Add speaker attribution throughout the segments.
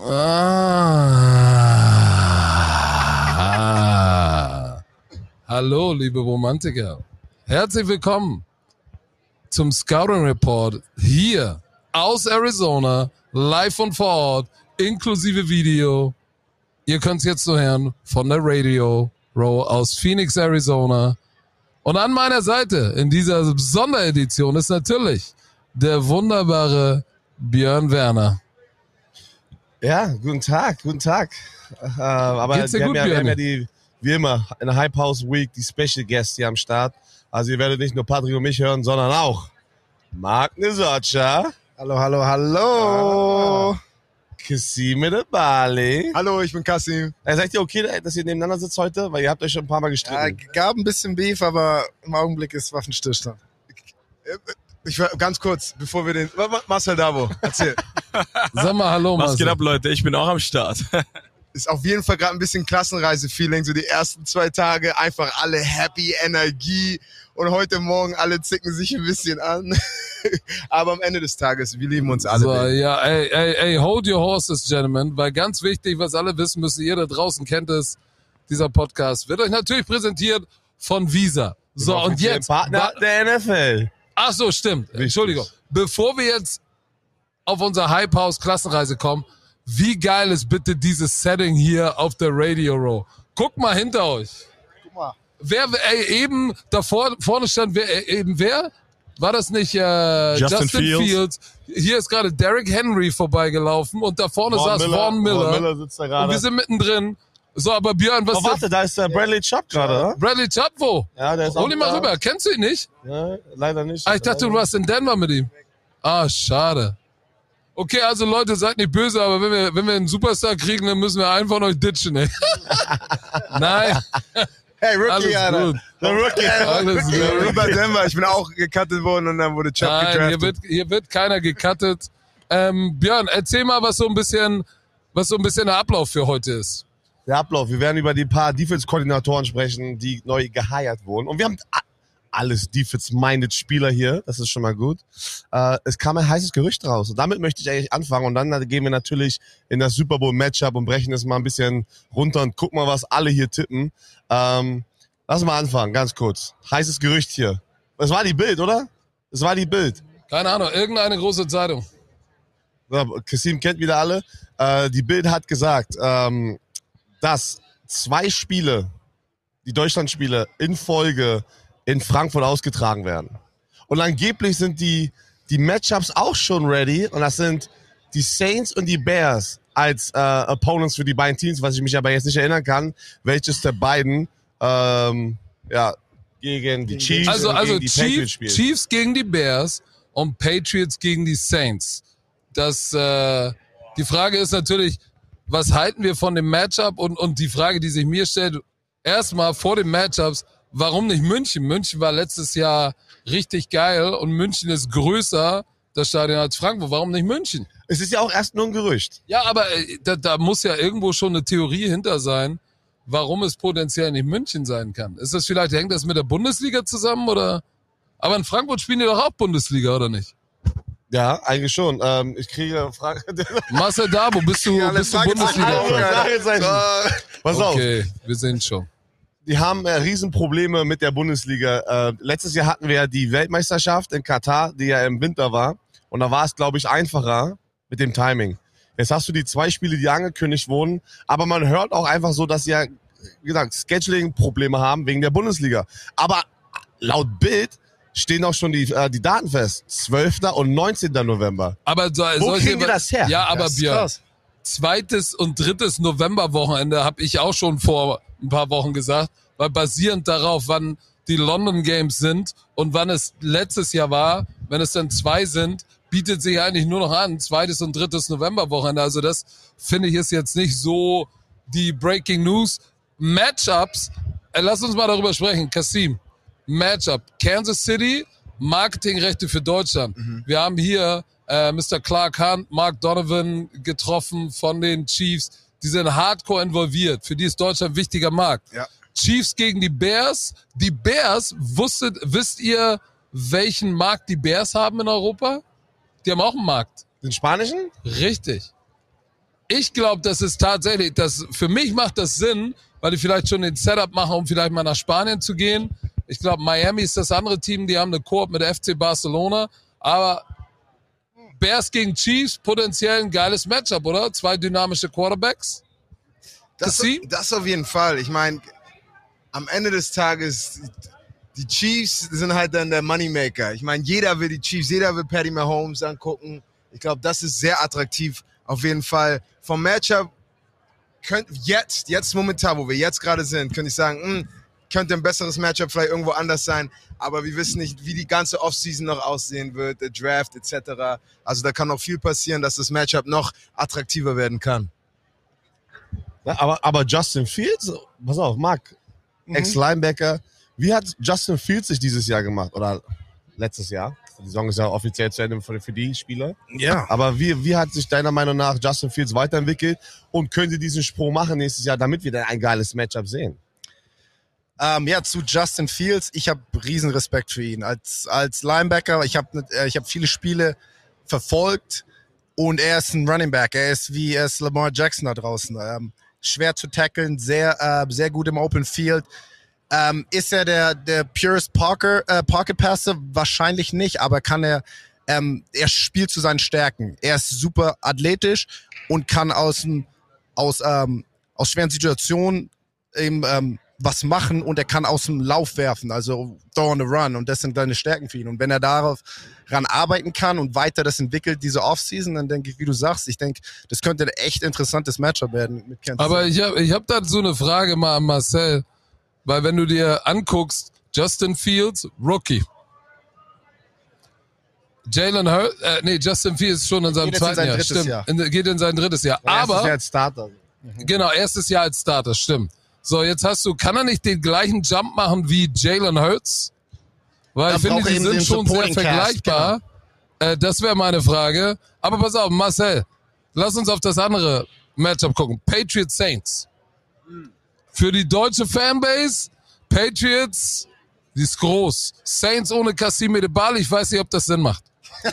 Speaker 1: Ah. Hallo, liebe Romantiker. Herzlich willkommen zum Scouting Report hier aus Arizona, live und vor Ort, inklusive Video. Ihr könnt es jetzt nur hören von der Radio Row aus Phoenix, Arizona. Und an meiner Seite in dieser Sonderedition ist natürlich der wunderbare Björn Werner.
Speaker 2: Ja, guten Tag, guten Tag. Äh, aber
Speaker 1: Geht's dir
Speaker 2: wir,
Speaker 1: gut,
Speaker 2: haben ja, wir haben ja die, wie immer, in der Hype House Week die Special Guests hier am Start. Also ihr werdet nicht nur Patrick und mich hören, sondern auch Mark Nisocha,
Speaker 3: Hallo, hallo, hallo.
Speaker 2: Kasim de Bali.
Speaker 3: Hallo, ich bin Kassim.
Speaker 2: Äh, seid ihr okay, dass ihr nebeneinander sitzt heute? Weil ihr habt euch schon ein paar Mal
Speaker 3: Ja,
Speaker 2: gestritten.
Speaker 3: gab ein bisschen Beef, aber im Augenblick ist Waffenstillstand. Ich war ganz kurz, bevor wir den. Marcel Davo, erzähl.
Speaker 1: Sag mal Hallo,
Speaker 4: Was geht
Speaker 1: Marcel.
Speaker 4: ab, Leute? Ich bin auch am Start.
Speaker 3: ist auf jeden Fall gerade ein bisschen Klassenreise-Feeling. So die ersten zwei Tage einfach alle happy, Energie. Und heute Morgen alle zicken sich ein bisschen an. aber am Ende des Tages, wir lieben uns alle.
Speaker 1: So, ja, ey, ey, ey, hold your horses, gentlemen, weil ganz wichtig, was alle wissen müssen, ihr da draußen kennt es, dieser Podcast wird euch natürlich präsentiert von Visa. So, und
Speaker 2: Offiziellen
Speaker 1: jetzt,
Speaker 2: Partner der NFL.
Speaker 1: Ach so, stimmt, Entschuldigung. Bevor wir jetzt auf unser Hype House Klassenreise kommen, wie geil ist bitte dieses Setting hier auf der Radio Row? Guckt mal hinter euch.
Speaker 3: Guck mal.
Speaker 1: Wer, ey, eben davor, vorne stand wer, äh, eben wer? War das nicht äh, Justin,
Speaker 4: Justin
Speaker 1: Fields?
Speaker 4: Fields.
Speaker 1: Hier ist gerade Derrick Henry vorbeigelaufen und da vorne saß Vaughn Miller.
Speaker 2: Vaughn Miller sitzt da
Speaker 1: Und wir
Speaker 2: gerade.
Speaker 1: sind mittendrin. So, aber Björn, was
Speaker 2: Oh, warte, da ist der Bradley Chubb gerade, oder?
Speaker 1: Bradley Chubb wo?
Speaker 2: Ja, der ist
Speaker 1: Hol
Speaker 2: auch
Speaker 1: ihn mal
Speaker 2: da.
Speaker 1: rüber. Kennst du ihn nicht?
Speaker 2: Ja, leider nicht.
Speaker 1: Ah, ich dachte, du warst in Denver mit ihm. Ah, schade. Okay, also Leute, seid nicht böse, aber wenn wir, wenn wir einen Superstar kriegen, dann müssen wir einen von euch ditchen, ey. Nein,
Speaker 3: Hey, Rookie,
Speaker 1: alles
Speaker 3: Alter.
Speaker 1: gut.
Speaker 2: Der Rookie.
Speaker 1: Alles gut.
Speaker 3: Rüber Denver, ich bin auch gecuttet worden und dann wurde Chubb
Speaker 1: Nein, hier
Speaker 3: gedraftet.
Speaker 1: wird, hier wird keiner gecuttet. Ähm, Björn, erzähl mal, was so ein bisschen, was so ein bisschen der Ablauf für heute ist.
Speaker 2: Der Ablauf. Wir werden über die paar Defense-Koordinatoren sprechen, die neu geheiert wurden. Und wir haben alles Defense-minded Spieler hier. Das ist schon mal gut. Äh, es kam ein heißes Gerücht raus. Und damit möchte ich eigentlich anfangen. Und dann gehen wir natürlich in das Super Bowl-Matchup und brechen es mal ein bisschen runter und gucken mal, was alle hier tippen. Ähm, lass mal anfangen, ganz kurz. Heißes Gerücht hier. Das war die Bild, oder? Das war die Bild.
Speaker 1: Keine Ahnung, irgendeine große Zeitung.
Speaker 2: Kassim kennt wieder alle. Äh, die Bild hat gesagt, ähm, dass zwei Spiele, die Deutschlandspiele in Folge in Frankfurt ausgetragen werden. Und angeblich sind die, die Matchups auch schon ready. Und das sind die Saints und die Bears als äh, Opponents für die beiden Teams, was ich mich aber jetzt nicht erinnern kann, welches der beiden ähm, ja, gegen die Chiefs
Speaker 1: Also, also
Speaker 2: gegen die Patriots
Speaker 1: Chief,
Speaker 2: spielt.
Speaker 1: Chiefs gegen die Bears und Patriots gegen die Saints. Das, äh, die Frage ist natürlich, was halten wir von dem Matchup? Und, und die Frage, die sich mir stellt, erstmal vor den Matchups, warum nicht München? München war letztes Jahr richtig geil und München ist größer, das Stadion, als Frankfurt. Warum nicht München?
Speaker 2: Es ist ja auch erst nur ein Gerücht.
Speaker 1: Ja, aber äh, da, da muss ja irgendwo schon eine Theorie hinter sein, warum es potenziell nicht München sein kann. Ist das vielleicht, hängt das mit der Bundesliga zusammen oder? Aber in Frankfurt spielen die doch auch Bundesliga, oder nicht?
Speaker 2: Ja, eigentlich schon. Ähm, ich kriege eine Frage.
Speaker 1: Marcel Dabo, bist du, bist du. Bundesliga?
Speaker 2: Fragezeichen. Pass auf,
Speaker 1: Okay, wir sehen schon.
Speaker 2: die haben äh, Riesenprobleme mit der Bundesliga. Äh, letztes Jahr hatten wir ja die Weltmeisterschaft in Katar, die ja im Winter war. Und da war es, glaube ich, einfacher mit dem Timing. Jetzt hast du die zwei Spiele, die angekündigt wurden, aber man hört auch einfach so, dass sie ja, wie gesagt, Scheduling-Probleme haben wegen der Bundesliga. Aber laut Bild stehen auch schon die, äh, die Daten fest. 12. und 19. November.
Speaker 1: Aber so,
Speaker 2: Wo kriegen die das her?
Speaker 1: Ja, aber
Speaker 3: krass.
Speaker 1: zweites und drittes Novemberwochenende habe ich auch schon vor ein paar Wochen gesagt, weil basierend darauf, wann die London Games sind und wann es letztes Jahr war, wenn es dann zwei sind, bietet sich eigentlich nur noch an, zweites und drittes Novemberwochenende. Also das finde ich ist jetzt nicht so die Breaking News. Matchups, äh, lass uns mal darüber sprechen. Kasim, Matchup. Kansas City, Marketingrechte für Deutschland. Wir haben hier äh, Mr. Clark Hunt, Mark Donovan getroffen von den Chiefs. Die sind hardcore involviert. Für die ist Deutschland ein wichtiger Markt.
Speaker 3: Ja.
Speaker 1: Chiefs gegen die Bears. Die Bears, wusstet, wisst ihr, welchen Markt die Bears haben in Europa? Die haben auch einen Markt.
Speaker 2: Den spanischen?
Speaker 1: Richtig. ich glaube, das ist tatsächlich, das, für mich macht das Sinn, weil die vielleicht schon den Setup machen, um vielleicht mal nach Spanien zu gehen. Ich glaube, Miami ist das andere Team, die haben eine Koop mit FC Barcelona, aber Bears gegen Chiefs, potenziell ein geiles Matchup, oder? Zwei dynamische Quarterbacks.
Speaker 3: Das, das auf jeden Fall. Ich meine, am Ende des Tages, die Chiefs sind halt dann der Moneymaker. Ich meine, jeder will die Chiefs, jeder will Patty Mahomes angucken. Ich glaube, das ist sehr attraktiv. Auf jeden Fall. Vom Matchup könnt jetzt, jetzt momentan, wo wir jetzt gerade sind, könnte ich sagen, mh, könnte ein besseres Matchup vielleicht irgendwo anders sein. Aber wir wissen nicht, wie die ganze Offseason noch aussehen wird, der Draft etc. Also da kann noch viel passieren, dass das Matchup noch attraktiver werden kann.
Speaker 2: Ja, aber, aber Justin Fields, pass auf, Marc, Ex-Linebacker, wie hat Justin Fields sich dieses Jahr gemacht? Oder letztes Jahr? Die Saison ist ja offiziell zu Ende für, die Spieler.
Speaker 3: Ja.
Speaker 2: Aber wie, wie hat sich deiner Meinung nach Justin Fields weiterentwickelt und könnte diesen Sprung machen nächstes Jahr, damit wir dann ein geiles Matchup sehen?
Speaker 4: Ähm, ja, zu Justin Fields, ich habe riesen Respekt für ihn. Als, als Linebacker, ich habe äh, ich hab viele Spiele verfolgt und er ist ein Running Back. Er ist wie er ist Lamar Jackson da draußen. Ähm, schwer zu tackeln, sehr, äh, sehr gut im Open Field. Ähm, ist er der, der purest Parker, äh, Pocket Passer? Wahrscheinlich nicht, aber kann er, ähm, er spielt zu seinen Stärken. Er ist super athletisch und kann aus, aus, ähm, aus schweren Situationen eben, ähm, was machen und er kann aus dem Lauf werfen, also throw on the run und das sind seine Stärken für ihn. Und wenn er darauf ran arbeiten kann und weiter das entwickelt, diese Offseason, dann denke ich, wie du sagst, ich denke, das könnte ein echt interessantes Matchup werden mit Kansas
Speaker 1: Aber ich habe ich hab da so eine Frage mal an Marcel, weil wenn du dir anguckst, Justin Fields, Rookie. Jalen Hurts, äh, nee, Justin Fields schon in seinem
Speaker 4: Geht jetzt in
Speaker 1: zweiten
Speaker 4: sein
Speaker 1: Jahr, stimmt.
Speaker 4: Jahr.
Speaker 1: In, geht in sein drittes Jahr.
Speaker 2: Erstes
Speaker 1: Aber
Speaker 2: Jahr als Starter.
Speaker 1: Genau, erstes Jahr als Starter, stimmt. So, jetzt hast du, kann er nicht den gleichen Jump machen wie Jalen Hurts? Weil
Speaker 4: Da
Speaker 1: ich finde, die sind schon sehr vergleichbar. Äh, das wäre meine Frage. Aber pass auf, Marcel, lass uns auf das andere Matchup gucken. Patriots Saints. Für die deutsche Fanbase, Patriots, die ist groß. Saints ohne Kassim Edebal, ich weiß nicht, ob das Sinn macht.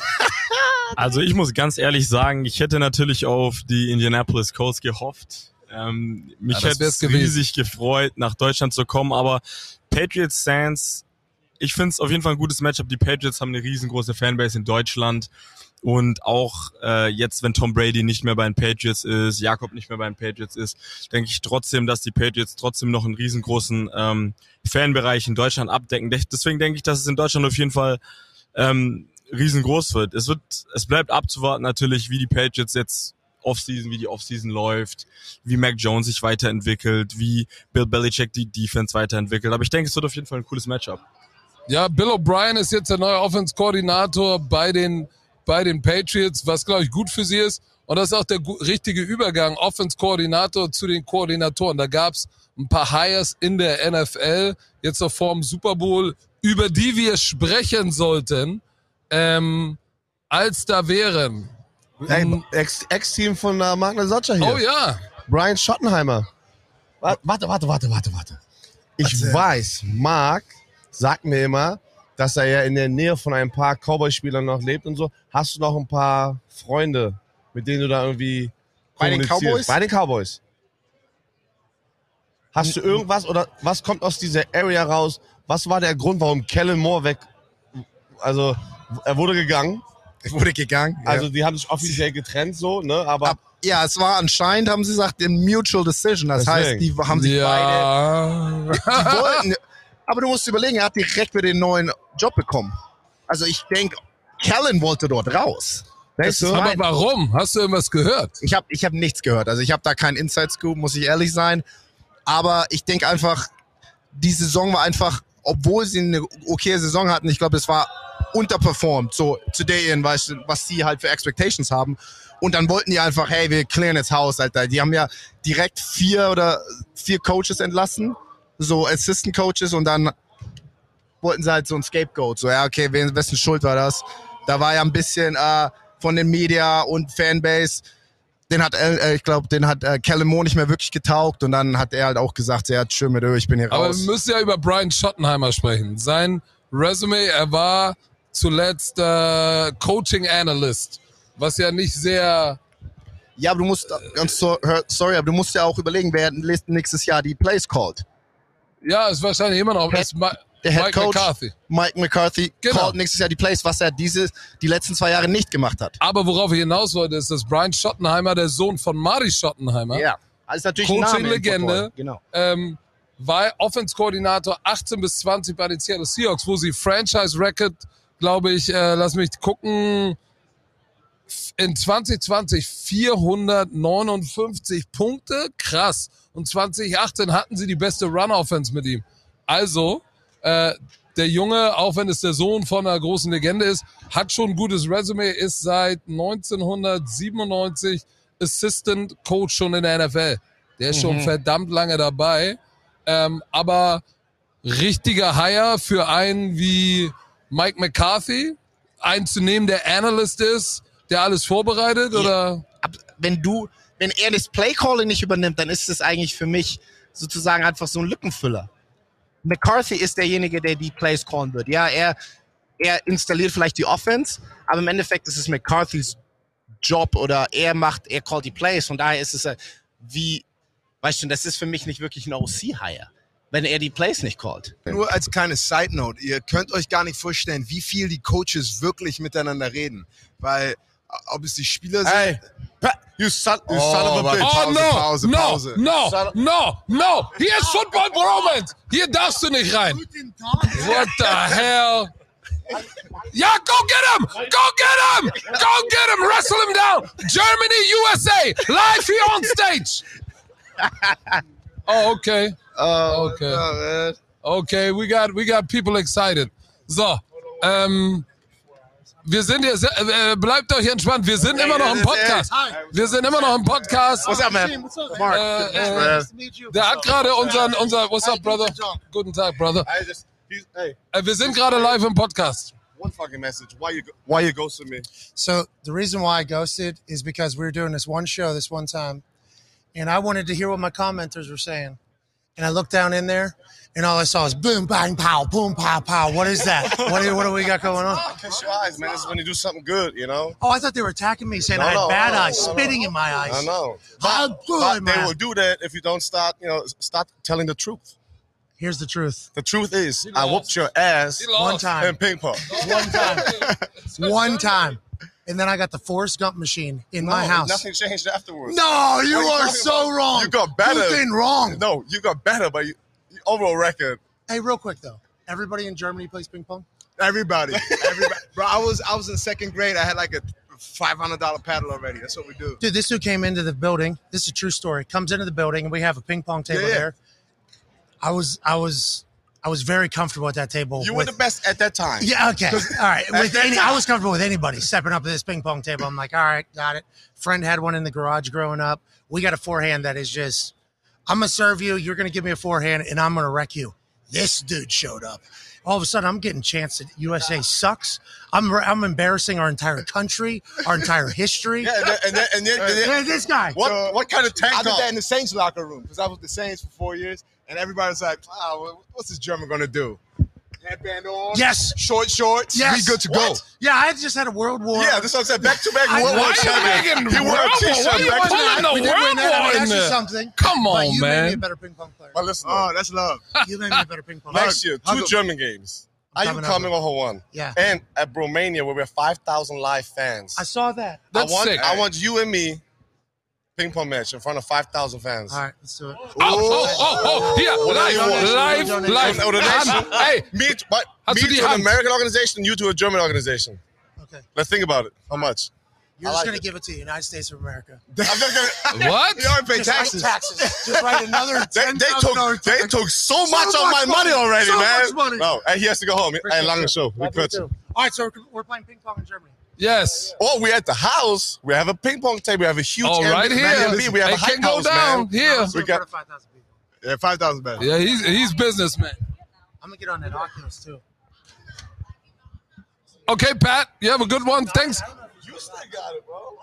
Speaker 5: Also ich muss ganz ehrlich sagen, ich hätte natürlich auf die Indianapolis Colts gehofft. Ähm, mich
Speaker 1: Ja,
Speaker 5: hätte es riesig gefreut, nach Deutschland zu kommen, aber Patriots Saints, ich finde es auf jeden Fall ein gutes Matchup. Die Patriots haben eine riesengroße Fanbase in Deutschland und auch äh, jetzt, wenn Tom Brady nicht mehr bei den Patriots ist, Jakob nicht mehr bei den Patriots ist, denke ich trotzdem, dass die Patriots trotzdem noch einen riesengroßen ähm, Fanbereich in Deutschland abdecken. Deswegen denke ich, dass es in Deutschland auf jeden Fall ähm, riesengroß wird. Es wird, es bleibt abzuwarten natürlich, wie die Patriots jetzt Offseason, wie die Offseason läuft, wie Mac Jones sich weiterentwickelt, wie Bill Belichick die Defense weiterentwickelt. Aber ich denke, es wird auf jeden Fall ein cooles Matchup.
Speaker 1: Ja, Bill O'Brien ist jetzt der neue Offense-Koordinator bei den, bei den Patriots, was glaube ich gut für sie ist. Und das ist auch der richtige Übergang, Offense-Koordinator zu den Koordinatoren. Da gab's ein paar Hires in der NFL, jetzt noch vorm Super Bowl, über die wir sprechen sollten, ähm, als da wären.
Speaker 2: Ey, Ex- Ex-Team von äh, Magna Soccer hier.
Speaker 1: Oh ja,
Speaker 2: Brian Schottenheimer. Wa- Warte, warte, warte, warte, warte. Ich
Speaker 3: Erzähl.
Speaker 2: weiß, Marc sagt mir immer, dass er ja in der Nähe von ein paar Cowboy-Spielern noch lebt und so. Hast du noch ein paar Freunde, mit denen du da irgendwie
Speaker 4: Bei den? Cowboys?
Speaker 2: Bei den Cowboys. Hast du irgendwas oder was kommt aus dieser Area raus? Was war der Grund, warum Kellen Moore weg? Also, er wurde gegangen.
Speaker 4: Wurde gegangen.
Speaker 2: Also, die haben sich offiziell getrennt, so, ne? Aber
Speaker 4: Ab, ja, es war anscheinend, haben sie gesagt, ein Mutual Decision. Das heißt,
Speaker 2: Deswegen.
Speaker 4: die haben sich beide,
Speaker 1: ja.
Speaker 4: die wollten, aber du musst überlegen, er hat direkt wieder den neuen Job bekommen. Also ich denke, Kellen wollte dort raus. Das
Speaker 2: du?
Speaker 1: Aber warum? Hast du irgendwas gehört?
Speaker 4: Ich habe ich hab nichts gehört. Also ich habe da keinen Inside Scoop, muss ich ehrlich sein. Aber ich denke einfach, die Saison war einfach, obwohl sie eine okay Saison hatten, ich glaube, es war unterperformed, so today in, weißt was sie halt für Expectations haben. Und dann wollten die einfach, hey, wir klären jetzt Haus, Alter. Die haben ja direkt vier oder vier Coaches entlassen, so Assistant Coaches und dann wollten sie halt so ein Scapegoat. So, ja, okay, wessen Schuld war das? Da war ja ein bisschen äh, von den Media und Fanbase, den hat, äh, ich glaube, den hat äh, Kellen Moore nicht mehr wirklich getaugt und dann hat er halt auch gesagt, ja, schön mit euch, ich bin hier
Speaker 1: Aber
Speaker 4: raus.
Speaker 1: wir müssen ja über Brian Schottenheimer sprechen. Sein Resume, er war zuletzt äh, Coaching Analyst, was ja nicht sehr
Speaker 4: Ja, aber du musst, ganz so, hör- sorry, aber du musst ja auch überlegen, wer nächstes Jahr die Plays callt.
Speaker 1: Ja, ist wahrscheinlich immer noch Ma
Speaker 4: Der Head
Speaker 1: Mike
Speaker 4: Coach
Speaker 1: McCarthy.
Speaker 4: Mike McCarthy
Speaker 1: Genau.
Speaker 4: callt nächstes Jahr die Plays, was er diese, die letzten zwei Jahre nicht gemacht hat.
Speaker 1: Aber worauf ich hinaus wollte, ist, dass Brian Schottenheimer, der Sohn von Marty Schottenheimer,
Speaker 4: Ja, also natürlich ein Name im
Speaker 1: Coaching-Legende.
Speaker 4: Genau.
Speaker 1: ähm, war Offense-Koordinator 18 bis 20 bei den Seattle Seahawks, wo sie Franchise-Record, glaube ich, äh, lass mich gucken, in 2020 459 Punkte, krass. Und 2018 hatten sie die beste Run-Offense mit ihm. Also, äh, der Junge, auch wenn es der Sohn von einer großen Legende ist, hat schon ein gutes Resume, ist seit 1997 Assistant Coach schon in der NFL. Der ist schon verdammt lange dabei. Ähm, aber richtiger Hire für einen wie Mike McCarthy, einen zu nehmen, der Analyst ist, der alles vorbereitet, oder?
Speaker 4: Ab, wenn du, wenn er das Playcalling nicht übernimmt, dann ist es eigentlich für mich sozusagen einfach so ein Lückenfüller. McCarthy ist derjenige, der die Plays callen wird. Ja, er, er installiert vielleicht die Offense, aber im Endeffekt ist es McCarthys Job oder er macht, er callt die Plays. Von daher ist es äh, wie, weißt du, das ist für mich nicht wirklich ein OC-Hire, wenn er die Plays nicht callt.
Speaker 3: Nur als kleine Side Note, ihr könnt euch gar nicht vorstellen, wie viel die Coaches wirklich miteinander reden. Weil, ob es die Spieler sind.
Speaker 2: Hey, you son, you
Speaker 3: Oh,
Speaker 2: son of a bitch.
Speaker 1: Oh
Speaker 3: Pause,
Speaker 1: no,
Speaker 3: Pause,
Speaker 1: no,
Speaker 3: Pause.
Speaker 1: no, no, no. Hier ist Football Bromance. Hier darfst du nicht rein. What the hell? Ja, go get him! Go get him! Go get him! Wrestle him down! Germany, USA! Live here on stage! Oh, okay.
Speaker 3: Oh,
Speaker 1: Okay.
Speaker 3: no.
Speaker 1: Okay, we got, we got people excited. So, ähm, wir sind hier, se- äh, äh bleibt euch entspannt. Wir sind immer noch im Podcast. Wir sind immer noch im Podcast.
Speaker 4: What's up, man? Mark.
Speaker 1: Äh, äh, der hat gerade unseren, unser, what's up, brother? Guten Tag, brother.
Speaker 2: I just, he's, hey,
Speaker 1: Äh, wir sind gerade live im Podcast.
Speaker 2: one fucking message. Why you, go- why you ghosting me?
Speaker 6: So the reason why I ghosted is because we were doing this one show this one time, and I wanted to hear what my commenters were saying. And I looked down in there, and all I saw was boom, bang, pow, boom, pow, pow. What is that? what, do, what do we got going on?
Speaker 2: Kiss your eyes, man. This is when you do something good, you know?
Speaker 6: Oh, I thought they were attacking me, saying
Speaker 2: No,
Speaker 6: I had
Speaker 2: no,
Speaker 6: bad
Speaker 2: no,
Speaker 6: eyes,
Speaker 2: no, no.
Speaker 6: spitting in my eyes.
Speaker 2: I know.
Speaker 6: How
Speaker 2: But,
Speaker 6: good,
Speaker 2: but they will do that if you don't start, you know, start telling the truth.
Speaker 6: Here's the truth.
Speaker 2: The truth is, I
Speaker 1: lost.
Speaker 2: whooped your ass
Speaker 6: One
Speaker 1: time
Speaker 2: in ping pong.
Speaker 6: one time, one time, and then I got the Forrest Gump machine in my house.
Speaker 2: Nothing changed afterwards.
Speaker 6: No, you
Speaker 2: are you
Speaker 6: are so
Speaker 2: about?
Speaker 6: wrong.
Speaker 2: You got better.
Speaker 6: You've been wrong.
Speaker 2: No, you got better, but you, you overall record.
Speaker 6: Hey, real quick though, everybody in Germany plays ping pong.
Speaker 3: Everybody, everybody, bro. I was I was in second grade. I had like a five hundred dollar paddle already. That's what we do.
Speaker 6: Dude, this dude came into the building. This is a true story. Comes into the building and we have a ping pong table
Speaker 3: Yeah, yeah.
Speaker 6: there. I was I was I was very comfortable at that table.
Speaker 2: You were the best at that time.
Speaker 6: Yeah, okay. All right. With any, I was comfortable with anybody stepping up to this ping pong table. I'm like, all right, got it. Friend had one in the garage growing up. We got a forehand that is just, I'm gonna serve you. You're gonna give me a forehand, and I'm gonna wreck you. This dude showed up. All of a sudden, I'm getting chance that USA sucks. I'm I'm embarrassing our entire country, our entire history.
Speaker 2: Yeah, and then, and then, and then, and then-
Speaker 6: Hey, this guy.
Speaker 2: what,
Speaker 3: So,
Speaker 2: what kind of tank
Speaker 3: I did
Speaker 2: top?
Speaker 3: that in the Saints locker room because I was with the Saints for four years, and everybody's like, "Wow, what's this German gonna do?" Headband on,
Speaker 6: Yes.
Speaker 3: short shorts,
Speaker 6: Yes.
Speaker 3: we good to
Speaker 2: What?
Speaker 3: go.
Speaker 6: Yeah, I just had a world war.
Speaker 2: Yeah, this is what I said. Back to back
Speaker 6: I-
Speaker 2: World
Speaker 6: why
Speaker 2: War
Speaker 6: are you
Speaker 2: champion.
Speaker 1: making
Speaker 2: He wore a
Speaker 1: World War?
Speaker 2: t-shirt
Speaker 1: Why you
Speaker 2: back to back.
Speaker 6: we did win
Speaker 1: World
Speaker 6: that.
Speaker 1: War
Speaker 6: Let me
Speaker 1: in
Speaker 6: you
Speaker 1: there.
Speaker 6: something.
Speaker 1: Come
Speaker 6: But
Speaker 1: on,
Speaker 6: you made me a better ping pong player.
Speaker 2: But listen,
Speaker 3: Oh, that's love.
Speaker 6: You made me a better ping pong. Player.
Speaker 2: Next year, two. German games. Are you
Speaker 6: coming
Speaker 2: coming
Speaker 6: over.
Speaker 2: one?
Speaker 6: Yeah.
Speaker 2: And at Romania, where we have 5,000 live fans.
Speaker 6: I saw that.
Speaker 1: That's
Speaker 2: I want,
Speaker 1: sick.
Speaker 2: I want you and me ping pong match in front of 5,000 fans.
Speaker 6: All right, let's do it.
Speaker 1: Oh, oh, oh, oh, hier,
Speaker 2: What do you want?
Speaker 1: live, live,
Speaker 6: Donation.
Speaker 1: live. Hey,
Speaker 2: Me, but,
Speaker 1: Hast
Speaker 2: me to an American organization, you to a German organization.
Speaker 6: Okay.
Speaker 2: Let's think about it. How much?
Speaker 6: You're
Speaker 2: I
Speaker 6: just
Speaker 2: like
Speaker 6: gonna
Speaker 2: it.
Speaker 6: give it to the United States of America.
Speaker 2: I'm not gonna,
Speaker 1: what?
Speaker 3: You already pay
Speaker 6: Just write
Speaker 3: taxes.
Speaker 6: taxes. Just write another
Speaker 2: they,
Speaker 6: ten
Speaker 2: they
Speaker 6: thousand
Speaker 2: took they took so much of my money
Speaker 6: money.
Speaker 2: already,
Speaker 6: So
Speaker 2: man.
Speaker 6: much money.
Speaker 2: No, and he has to go home. Hey, long show. We cut you.
Speaker 6: All right, so we're, we're playing ping pong in Germany.
Speaker 1: Yes.
Speaker 2: Or we're at the house. We have a ping pong table. We have a huge
Speaker 1: Oh, right
Speaker 2: Airbnb.
Speaker 1: here.
Speaker 2: We have
Speaker 1: It
Speaker 2: a hype
Speaker 1: can go
Speaker 2: house,
Speaker 1: down
Speaker 2: man.
Speaker 1: here.
Speaker 2: We got-
Speaker 6: for 5,000 people.
Speaker 3: Yeah, five thousand better.
Speaker 1: Yeah, he's he's businessman.
Speaker 6: I'm gonna get on that Oculus too.
Speaker 1: Okay, Pat, you have a good one. Thanks.
Speaker 2: You still got it, bro.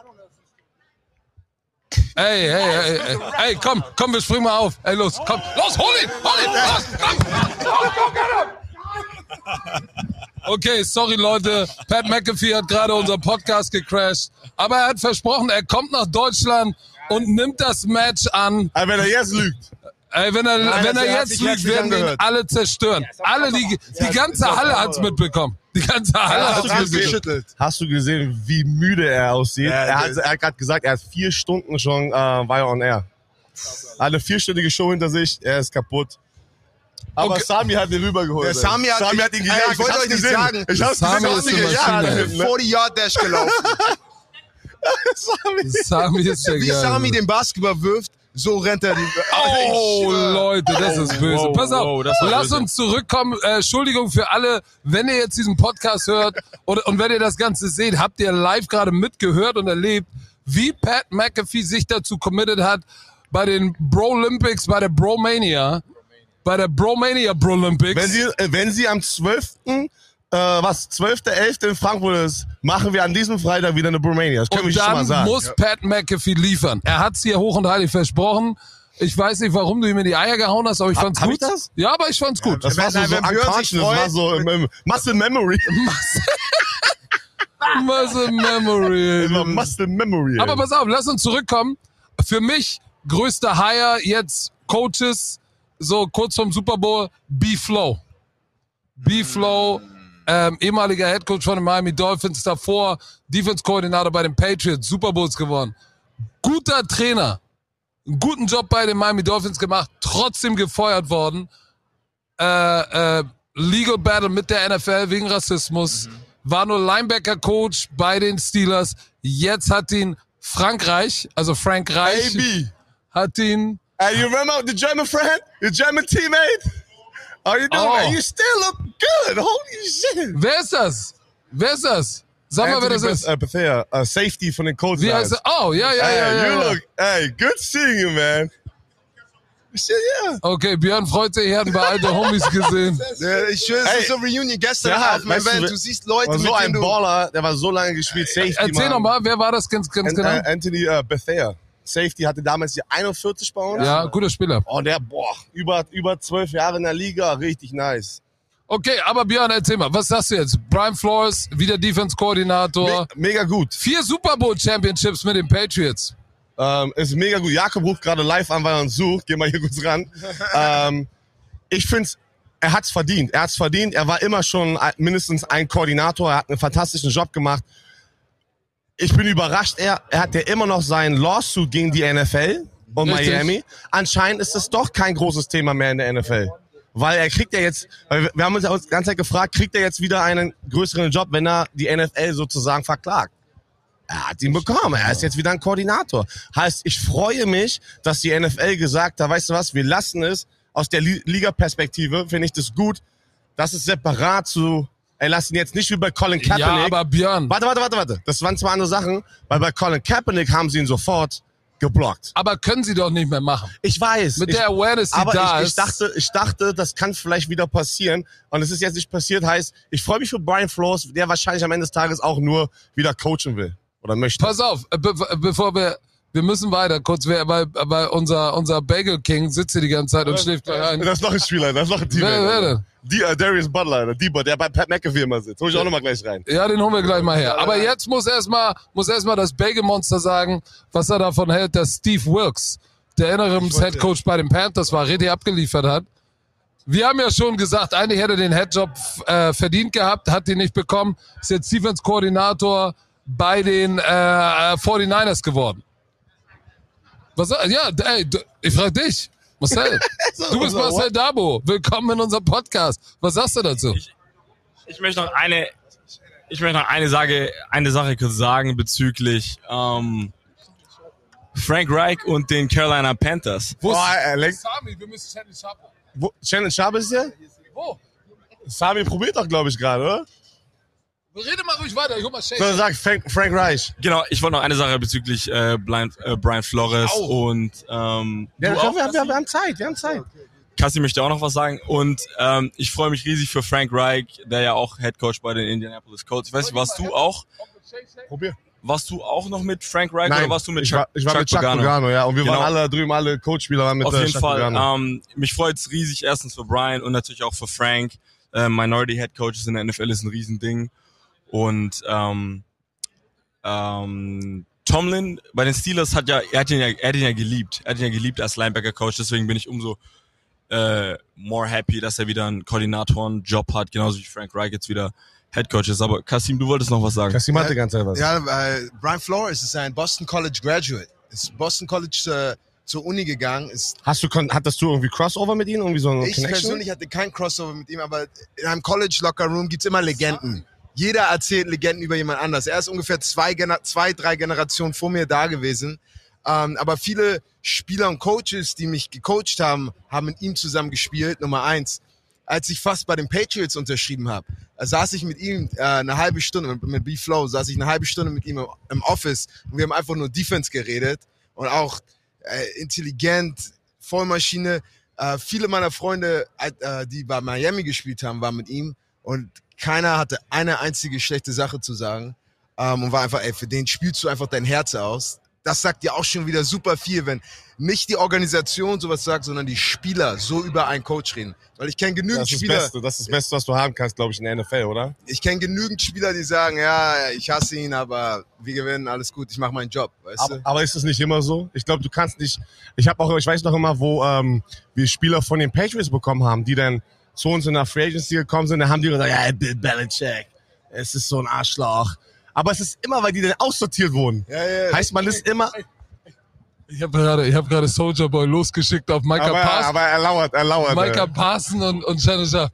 Speaker 1: Hey, hey, hey, hey, hey, komm, komm, wir springen mal auf. Hey, los, komm, los, hol ihn, hol ihn, los, komm, los, go get him. Okay, sorry Leute, Pat McAfee hat gerade unser Podcast gecrashed, aber er hat versprochen, er kommt nach Deutschland und nimmt das Match an.
Speaker 2: Aber wenn er jetzt lügt.
Speaker 1: Ey, wenn er,
Speaker 2: Nein,
Speaker 1: wenn er jetzt lügt, werden wir ihn alle zerstören. Alle, die, die ganze Halle hat's mitbekommen. Die ganze Halle
Speaker 2: Hast
Speaker 1: hat's
Speaker 2: du
Speaker 3: Franz
Speaker 2: gesehen?
Speaker 1: mitbekommen.
Speaker 3: geschüttelt.
Speaker 2: Hast du gesehen, wie müde er aussieht?
Speaker 3: Ja,
Speaker 2: er hat, er hat gerade gesagt, er hat vier Stunden schon, äh, war on air. Eine vierstündige Show hinter sich, er ist kaputt. Aber
Speaker 1: Okay.
Speaker 2: Sami hat ihn rübergeholt.
Speaker 3: Der Sami hat-
Speaker 2: Sami hat ihn
Speaker 3: Ey,
Speaker 2: gejagt.
Speaker 3: ich wollte euch nicht
Speaker 2: gesehen.
Speaker 3: sagen.
Speaker 2: Ich hab's
Speaker 1: Sami
Speaker 2: gesehen.
Speaker 1: ist
Speaker 2: Sami
Speaker 1: eine
Speaker 2: gejagt.
Speaker 1: Maschine.
Speaker 2: Ne?
Speaker 3: 40 Yard Dash gelaufen.
Speaker 2: Sami.
Speaker 1: Sami ist der
Speaker 3: Wie. Sami den Basketball wirft, so rennt er die.
Speaker 1: Oh. Leute, das ist böse.
Speaker 5: wow,
Speaker 1: Pass auf,
Speaker 5: wow,
Speaker 1: lass
Speaker 5: böse.
Speaker 1: uns zurückkommen. Äh, Entschuldigung für alle, wenn ihr jetzt diesen Podcast hört und, und wenn ihr das Ganze seht, habt ihr live gerade mitgehört und erlebt, wie Pat McAfee sich dazu committed hat, bei den Bro Olympics, bei der Bromania, bei der Bromania Bro Olympics.
Speaker 2: Wenn sie, äh, wenn sie am 12., äh, was, 12.11. in Frankfurt ist, machen wir an diesem Freitag wieder eine Bromania. Das können
Speaker 1: und
Speaker 2: wir schon mal
Speaker 1: dann
Speaker 2: sagen.
Speaker 1: muss Pat McAfee liefern. Er hat's hier hoch und heilig versprochen. Ich weiß nicht, warum du ihm in die Eier gehauen hast, aber ich fand's
Speaker 2: hab
Speaker 1: gut.
Speaker 2: ich das?
Speaker 1: Ja, aber ich fand's gut.
Speaker 2: das war so,
Speaker 3: Nein,
Speaker 2: so unconscious, das war so im, im Muscle Memory.
Speaker 1: Muscle Memory.
Speaker 2: Das Muscle Memory.
Speaker 1: Aber pass auf, lass uns zurückkommen. Für mich größter Hire jetzt Coaches, so kurz vom Super Bowl, B-Flow. B-Flow, ähm, ehemaliger Headcoach von den Miami Dolphins, davor Defense-Koordinator bei den Patriots, Super Bowls gewonnen. Guter Trainer, einen guten Job bei den Miami Dolphins gemacht, trotzdem gefeuert worden. Äh, äh, Legal Battle mit der NFL wegen Rassismus. War nur Linebacker-Coach bei den Steelers. Jetzt hat ihn Frankreich, also Frank Reich,
Speaker 2: AB.
Speaker 1: hat ihn
Speaker 2: Hey, you remember the German friend? Your German teammate? How you doing?
Speaker 1: Oh.
Speaker 2: man? You still look good. Holy shit.
Speaker 1: Wer ist das? Wer ist das? Sag mal, wer das ist.
Speaker 2: Äh, Bethea, äh, Safety von den Colts.
Speaker 1: Wie heißt er? Oh, ja, ja,
Speaker 2: Hey,
Speaker 1: ja, ja.
Speaker 2: you
Speaker 1: ja.
Speaker 2: look, hey, good seeing you, man. Shit, yeah.
Speaker 1: Okay, Björn freut sich, er hat ein paar alte Homies gesehen.
Speaker 3: Ja, Ich schwöre, es
Speaker 2: Ey.
Speaker 3: ist so Reunion gestern
Speaker 2: Ja,
Speaker 3: auf dem
Speaker 2: weißt du,
Speaker 3: Event.
Speaker 2: wer-
Speaker 3: Du siehst Leute,
Speaker 2: War so
Speaker 3: mit
Speaker 2: ein
Speaker 3: denen du...
Speaker 2: Baller, der war so lange gespielt. Safety,
Speaker 1: Erzähl
Speaker 2: Mann.
Speaker 1: nochmal, wer war das ganz, ganz
Speaker 2: An-
Speaker 1: genau?
Speaker 2: äh, Anthony äh, Bethea. Safety hatte damals die 41 bei uns.
Speaker 1: Ja, guter Spieler.
Speaker 2: Oh, der, boah, über, über zwölf Jahre in der Liga, richtig nice.
Speaker 1: Okay, aber Björn, erzähl mal, was sagst du jetzt? Brian Flores, wieder Defense-Koordinator.
Speaker 2: Me mega gut.
Speaker 1: Vier Super Bowl Championships mit den Patriots.
Speaker 2: Ähm, ist mega gut. Jakob ruft gerade live an, weil er uns sucht. Geh mal hier kurz ran. ähm, ich find's, er hat's verdient. Er hat's verdient. Er war immer schon mindestens ein Koordinator. Er hat einen fantastischen Job gemacht. Ich bin überrascht. Er, er hat ja immer noch seinen Lawsuit gegen die NFL und
Speaker 1: Richtig.
Speaker 2: Miami. Anscheinend ist das doch kein großes Thema mehr in der NFL. Weil er kriegt ja jetzt, weil wir- haben uns ja die ganze Zeit gefragt, kriegt er jetzt wieder einen größeren Job, wenn er die NFL sozusagen verklagt? Er hat ihn bekommen. Er ist jetzt wieder ein Koordinator. Heißt, ich freue mich, dass die NFL gesagt hat, weißt du was, wir lassen es aus der Li- Liga-Perspektive, finde ich das gut, dass es separat zu, ey, lassen jetzt nicht wie bei Colin Kaepernick.
Speaker 1: Ja, aber Björn,
Speaker 2: warte, warte, warte, warte. Das waren zwei andere Sachen, weil bei Colin Kaepernick haben sie ihn sofort geblockt.
Speaker 1: aber können sie doch nicht mehr machen.
Speaker 2: Ich weiß.
Speaker 1: Mit
Speaker 2: ich,
Speaker 1: der Awareness, die
Speaker 2: aber
Speaker 1: da
Speaker 2: ich, ich
Speaker 1: ist.
Speaker 2: dachte, ich dachte, das kann vielleicht wieder passieren. Und es ist jetzt nicht passiert. Heißt, ich freue mich für Brian Flores, der wahrscheinlich am Ende des Tages auch nur wieder coachen will oder möchte.
Speaker 1: Pass auf, be bevor wir, wir müssen weiter, kurz, wer- weil, weil unser, unser Bagel King sitzt hier die ganze Zeit und schläft gleich ein.
Speaker 2: Das ist noch ein Spieler, das ist noch ein Teammate.
Speaker 1: Wer- wer denn?
Speaker 2: Die, äh, Darius Butler, der Dieber, der bei Pat McAfee immer sitzt. Hol ich auch nochmal gleich rein.
Speaker 1: Ja, den holen wir gleich mal her. Aber jetzt muss erstmal muss erstmal das Bagel Monster sagen, was er davon hält, dass Steve Wilkes, der Interims-Headcoach bei den Panthers war, richtig abgeliefert hat. Wir haben ja schon gesagt, eigentlich hätte er den Headjob äh, verdient gehabt, hat ihn nicht bekommen, ist jetzt Defense-Koordinator bei den äh, äh, 49ers geworden. Was, ja, ey, ich frage dich, Marcel. Du bist Marcel Dabo. Willkommen in unserem Podcast. Was sagst du dazu?
Speaker 5: Ich möchte noch eine, ich möchte noch eine Sache, eine Sache kurz sagen bezüglich ähm, Frank Reich und den Carolina Panthers.
Speaker 2: Wo ist, lenkt,
Speaker 1: Sami, wir müssen Shannon Sharp
Speaker 2: wo, Shannon Sharp ist der?
Speaker 1: Wo?
Speaker 2: Sami probiert doch, glaube ich, gerade, oder?
Speaker 1: Rede mal ruhig weiter, ich hol mal Shake.
Speaker 2: So, sagt Frank, Frank Reich.
Speaker 5: Genau, ich wollte noch eine Sache bezüglich äh, Brian, äh, Brian Flores und ähm,
Speaker 2: Ja,
Speaker 5: auch,
Speaker 2: wir, wir, wir haben Zeit, wir haben Zeit.
Speaker 5: Kassi möchte auch noch was sagen und ähm, ich freue mich riesig für Frank Reich, der ja auch Head Coach bei den Indianapolis Colts. Ich weiß nicht, warst du auch,
Speaker 2: Probier.
Speaker 5: warst du auch noch mit Frank Reich oder warst du mit
Speaker 2: ich
Speaker 5: Chuck,
Speaker 2: war, ich war mit Chuck
Speaker 5: Pagano?
Speaker 2: Pagano, ja. Und wir
Speaker 5: Genau.
Speaker 2: waren alle drüben, alle Coachspieler waren mit
Speaker 5: Auf
Speaker 2: äh,
Speaker 5: jeden
Speaker 2: Chuck
Speaker 5: Fall.
Speaker 2: Pagano.
Speaker 5: Ähm, mich freut's riesig erstens für Brian und natürlich auch für Frank, Äh, Minority Head Coaches in der NFL ist ein Riesending. Und ähm, ähm, Tomlin bei den Steelers hat ja, er hat ihn ja, er hat ihn ja geliebt. Er hat ihn ja geliebt als Linebacker-Coach, deswegen bin ich umso äh, more happy, dass er wieder einen Koordinatoren-Job hat, genauso wie Frank Reich jetzt wieder Head Coach ist. Aber Kasim, du wolltest noch was sagen.
Speaker 2: Kassim hat die ganze Zeit was.
Speaker 3: Ja, äh, Brian Flores ist ein Boston College Graduate. Ist Boston College äh, zur Uni gegangen. Ist,
Speaker 2: Hast du, hattest du irgendwie Crossover mit ihm? Irgendwie so eine
Speaker 3: ich
Speaker 2: Connection?
Speaker 3: persönlich hatte kein Crossover mit ihm, aber in einem College Locker Room gibt's immer Legenden. Jeder erzählt Legenden über jemand anders. Er ist ungefähr zwei, Gener zwei drei Generationen vor mir da gewesen. Ähm, aber viele Spieler und Coaches, die mich gecoacht haben, haben mit ihm zusammen gespielt. Nummer eins. Als ich fast bei den Patriots unterschrieben habe, äh, saß ich mit ihm äh, eine halbe Stunde, mit, B-Flow, saß ich eine halbe Stunde mit ihm im, im Office und wir haben einfach nur Defense geredet und auch äh, intelligent, Vollmaschine. Äh, viele meiner Freunde, äh, die bei Miami gespielt haben, waren mit ihm und keiner hatte eine einzige schlechte Sache zu sagen ähm, und war einfach, ey, für den spielst du einfach dein Herz aus. Das sagt ja auch schon wieder super viel, wenn nicht die Organisation sowas sagt, sondern die Spieler so über einen Coach reden. Weil ich kenne genügend
Speaker 2: das ist das
Speaker 3: Spieler,
Speaker 2: Beste, das ist das Beste, was du haben kannst, glaube ich, in der NFL, oder?
Speaker 3: ich kenne genügend Spieler, die sagen, ja, ich hasse ihn, aber wir gewinnen, alles gut, ich mache meinen Job, weißt
Speaker 2: Aber,
Speaker 3: du?
Speaker 2: aber ist es nicht immer so? Ich glaube, du kannst nicht. Ich habe auch, ich weiß noch immer, wo ähm, wir Spieler von den Patriots bekommen haben, die dann zu uns in der Free Agency gekommen sind, dann haben die gesagt, ja, Bill Belichick, es ist so ein Arschloch. Aber es ist immer, weil die dann aussortiert wurden.
Speaker 3: Ja, ja,
Speaker 2: Heißt, man ist immer.
Speaker 1: Ich habe gerade, ich habe gerade Soldier Boy losgeschickt auf Micah
Speaker 2: Aber,
Speaker 1: Parsons,
Speaker 2: aber er lauert, er lauert.
Speaker 1: Micah. Parsons und und Shannon Sharp.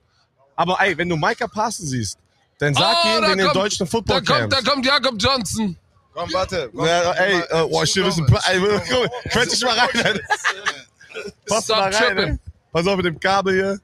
Speaker 2: Aber ey, wenn du Micah Parsons siehst, dann sag
Speaker 1: Oh,
Speaker 2: ihm
Speaker 1: da
Speaker 2: in den
Speaker 1: kommt-
Speaker 2: deutschen
Speaker 1: Da
Speaker 2: Football
Speaker 1: kommt, da kommt Jakob Johnson.
Speaker 3: Komm, warte. Komm,
Speaker 2: Ja, ey, äh, oh, Pla- ey,
Speaker 3: komm,
Speaker 2: komm, quetsch dich mal rein. Pass
Speaker 1: Stop
Speaker 2: mal rein. Pass auf mit dem Kabel hier.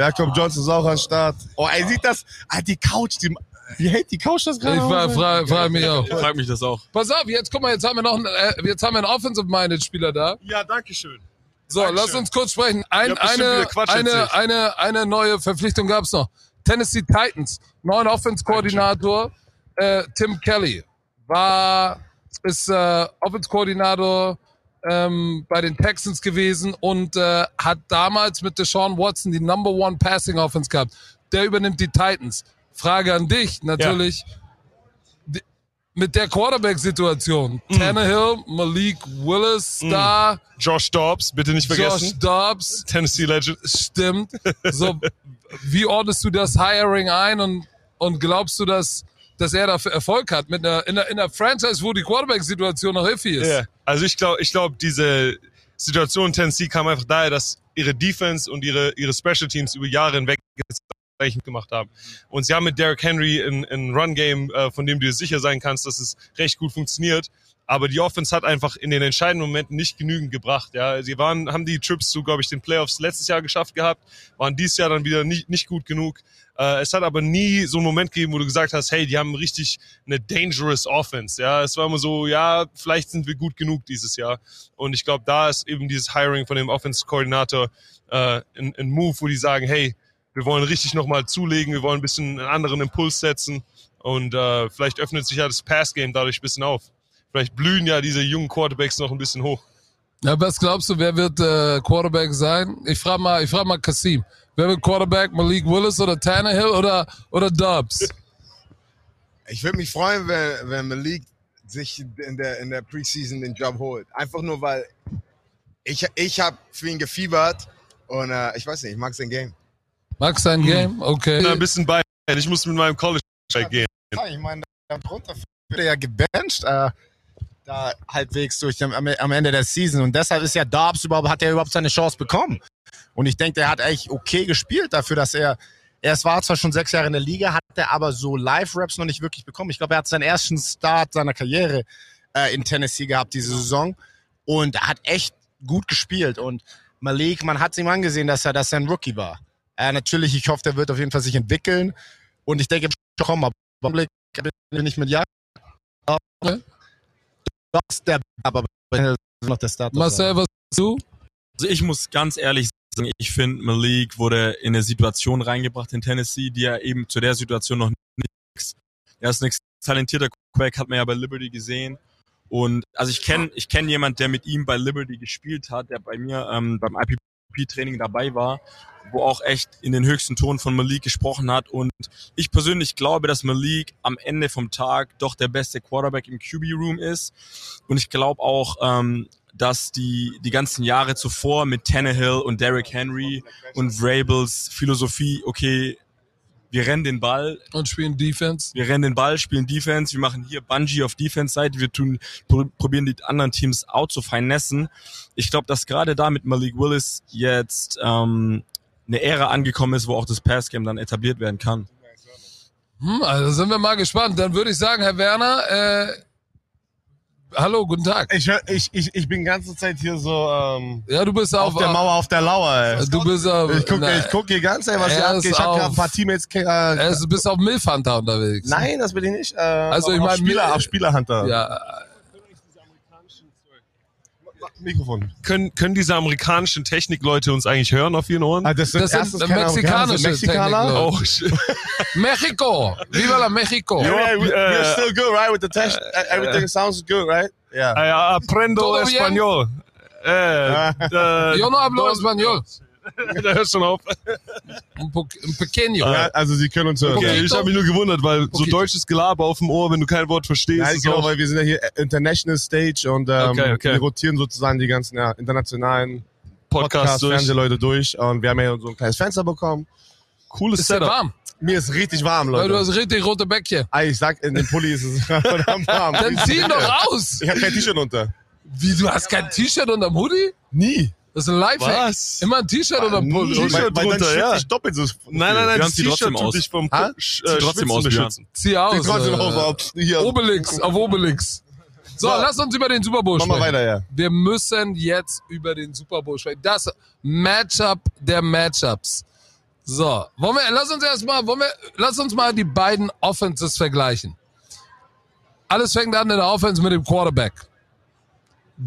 Speaker 2: Jakob Johnson ist auch am Start. Oh, ey, sieht das? Ah, die Couch, die, wie hält die Couch das
Speaker 1: Ich
Speaker 2: gerade?
Speaker 1: frage
Speaker 2: aus, ey?
Speaker 1: frag, frag mich auch.
Speaker 5: Ich frag mich das auch.
Speaker 1: Pass auf, jetzt guck mal, jetzt haben wir noch einen, äh, jetzt haben wir einen Offensive-Minded Spieler da.
Speaker 7: Ja, danke schön.
Speaker 1: So,
Speaker 7: Dankeschön.
Speaker 1: lass uns kurz sprechen. Ein, eine, eine, eine, eine neue Verpflichtung gab's noch. Tennessee Titans, neuen Offense-Koordinator, äh, Tim Kelly war, ist äh, Offense-Koordinator ähm, bei den Texans gewesen und äh, hat damals mit Deshaun Watson die Number One Passing Offense gehabt. Der übernimmt die Titans. Frage an dich natürlich. Die- Mit der Quarterback-Situation.
Speaker 7: Mhm.
Speaker 1: Tannehill, Malik Willis da,
Speaker 7: Josh Dobbs, bitte nicht
Speaker 1: Josh
Speaker 7: vergessen.
Speaker 1: Dobbs,
Speaker 7: Tennessee Legend.
Speaker 1: stimmt. So, wie ordnest du das Hiring ein und, und glaubst du, dass, dass er dafür Erfolg hat mit einer, in einer, in einer Franchise, wo die Quarterback-Situation noch iffy ist?
Speaker 7: Ja. Also ich glaube, ich glaube, diese Situation in Tennessee kam einfach daher, dass ihre Defense und ihre, ihre Special Teams über Jahre hinweg gemacht haben. Und sie haben mit Derrick Henry ein, ein Run-Game, äh, von dem du dir sicher sein kannst, dass es recht gut funktioniert. Aber die Offense hat einfach in den entscheidenden Momenten nicht genügend gebracht. Ja, sie waren, haben die Trips zu, glaube ich, den Playoffs letztes Jahr geschafft gehabt, waren dieses Jahr dann wieder nicht, nicht gut genug. Äh, es hat aber nie so einen Moment gegeben, wo du gesagt hast, hey, die haben richtig eine dangerous Offense. Ja, es war immer so, ja, vielleicht sind wir gut genug dieses Jahr. Und ich glaube, da ist eben dieses Hiring von dem Offense-Koordinator äh, ein, ein Move, wo die sagen, hey, wir wollen richtig nochmal zulegen, wir wollen ein bisschen einen anderen Impuls setzen und äh, vielleicht öffnet sich ja das Pass-Game dadurch ein bisschen auf. Vielleicht blühen ja diese jungen Quarterbacks noch ein bisschen hoch.
Speaker 1: Ja, was glaubst du, wer wird äh, Quarterback sein? Ich frage mal, ich frage mal Kasim. Wer wird Quarterback? Malik Willis oder Tannehill oder, oder Dobbs?
Speaker 3: Ich würde mich freuen, wenn, wenn Malik sich in der, in der Preseason den Job holt. Einfach nur, weil ich, ich habe für ihn gefiebert und äh, ich weiß nicht, ich mag sein Game.
Speaker 1: Magst sein Game?
Speaker 7: Ich bin
Speaker 1: Okay.
Speaker 7: ein bisschen bei. Ich muss mit meinem College gehen.
Speaker 4: Ja, ich meine, darunter wird er ja gebencht, äh, da halbwegs durch am, am Ende der Season. Und deshalb ist ja Dobbs überhaupt, hat er überhaupt seine Chance bekommen. Und ich denke, der hat eigentlich okay gespielt dafür, dass er, er war zwar schon sechs Jahre in der Liga, hat er aber so Live-Raps noch nicht wirklich bekommen. Ich glaube, er hat seinen ersten Start seiner Karriere äh, in Tennessee gehabt diese Saison und er hat echt gut gespielt. Und Malik, man hat es ihm angesehen, dass er, dass er ein Rookie war. Äh, natürlich, ich hoffe, der wird auf jeden Fall sich entwickeln. Und ich denke, komm, aber im Augenblick bin ich mit Ja. Das ist der, aber noch der Status.
Speaker 1: Marcel, was du?
Speaker 5: Also ich muss ganz ehrlich sagen, ich finde, Malik wurde in eine Situation reingebracht in Tennessee, die er eben zu der Situation noch nichts. Er ist ein talentierter Quarterback, hat man ja bei Liberty gesehen. Und also ich kenne ich kenn jemand, der mit ihm bei Liberty gespielt hat, der bei mir ähm, beim IP MVP-Training dabei war, wo auch echt in den höchsten Ton von Malik gesprochen hat. Und ich persönlich glaube, dass Malik am Ende vom Tag doch der beste Quarterback im QB-Room ist. Und ich glaube auch, ähm, dass die, die ganzen Jahre zuvor mit Tannehill und Derrick Henry und Vrabels Philosophie, okay, wir rennen den Ball,
Speaker 1: Und spielen Defense.
Speaker 5: wir rennen den Ball, spielen Defense, wir machen hier Bungee auf Defense-Seite, wir tun, pr probieren die anderen Teams out zu finessen. Ich glaube, dass gerade da mit Malik Willis jetzt ähm, eine Ära angekommen ist, wo auch das Passgame dann etabliert werden kann.
Speaker 1: Hm, also sind wir mal gespannt. Dann würde ich sagen, Herr Werner, äh, hallo, guten Tag.
Speaker 2: Ich, hör- ich, ich, ich bin die ganze Zeit hier so ähm,
Speaker 1: Ja, du bist auf,
Speaker 2: auf der Mauer, auf der Lauer, ey.
Speaker 1: Du bist auf,
Speaker 2: Ich guck,
Speaker 1: na,
Speaker 2: ich guck hier ganz, ey, was hier
Speaker 1: er
Speaker 2: abgeht.
Speaker 1: ist
Speaker 2: Ich hab gerade
Speaker 1: auf-
Speaker 2: ein paar Teammates. Äh,
Speaker 1: äh, du bist auf Milfhunter unterwegs.
Speaker 2: nein, das bin ich nicht. Äh,
Speaker 1: Also, ich
Speaker 2: auf
Speaker 1: mein,
Speaker 2: Spieler, auf Spielerhunter.
Speaker 1: Ja,
Speaker 2: Mikrofon.
Speaker 7: Können, können diese amerikanischen Technikleute uns eigentlich hören auf ihren Ohren?
Speaker 2: Ah, das sind,
Speaker 1: Das sind mexikanische
Speaker 2: sind Mexikaner.
Speaker 1: Technikleute.
Speaker 7: Oh, shit.
Speaker 1: Mexico. Viva la Mexico.
Speaker 2: Yeah, we,
Speaker 7: Uh,
Speaker 2: we're still good, right? With the test, everything sounds good, right? Yeah.
Speaker 7: Ah, aprendo español. Eh, äh,
Speaker 1: Yo no hablo español.
Speaker 7: da hörst schon auf.
Speaker 1: Un, po un pequeño.
Speaker 2: ja, also Sie können uns hören.
Speaker 7: Okay, ich habe mich nur gewundert, weil so
Speaker 1: Poquito.
Speaker 7: deutsches Gelaber auf dem Ohr, wenn du kein Wort verstehst,
Speaker 2: Nein,
Speaker 7: ist
Speaker 2: genau,
Speaker 7: auch,
Speaker 2: weil wir sind ja hier International Stage und ähm,
Speaker 7: Okay, okay.
Speaker 2: wir rotieren sozusagen die ganzen ja, internationalen
Speaker 7: Podcast
Speaker 2: Podcasts,
Speaker 7: durch.
Speaker 2: Fernsehleute durch und wir haben ja so ein kleines Fenster bekommen.
Speaker 7: Cooles
Speaker 1: Ist ja
Speaker 7: Setup.
Speaker 1: warm,
Speaker 2: Mir ist richtig warm,
Speaker 1: weil du
Speaker 2: Leute.
Speaker 1: hast richtig rote Bäckchen.
Speaker 2: Ah, ich sag, in dem Pulli ist es verdammt warm.
Speaker 1: Dann zieh ihn doch aus.
Speaker 2: Ich habe kein T-Shirt unter.
Speaker 1: Wie, du hast kein T-Shirt unterm Hoodie?
Speaker 2: Nie.
Speaker 1: Das ist ein Lifehack.
Speaker 7: Was?
Speaker 1: Immer ein T-Shirt unterm Pulli.
Speaker 7: T-Shirt drunter, ja.
Speaker 2: schütze ich doppelt so.
Speaker 7: Nein, nein, nein, das T-Shirt
Speaker 5: trotzdem
Speaker 7: tut
Speaker 5: aus.
Speaker 7: dich vom
Speaker 2: Ha?
Speaker 7: Sch- äh,
Speaker 5: trotzdem
Speaker 7: Schwitzen
Speaker 5: aus.
Speaker 1: Zieh aus.
Speaker 2: Ich trotzdem
Speaker 1: äh,
Speaker 2: auf, hier.
Speaker 1: Obelix, auf Obelix. So, lass uns über den Super Bowl
Speaker 2: Mach mal
Speaker 1: sprechen.
Speaker 2: weiter, ja.
Speaker 1: Wir müssen jetzt über den Super Bowl sprechen. Das Matchup der Matchups. So, wollen wir, lass uns erstmal, wollen wir, lass uns mal die beiden Offenses vergleichen. Alles fängt an in der Offense mit dem Quarterback.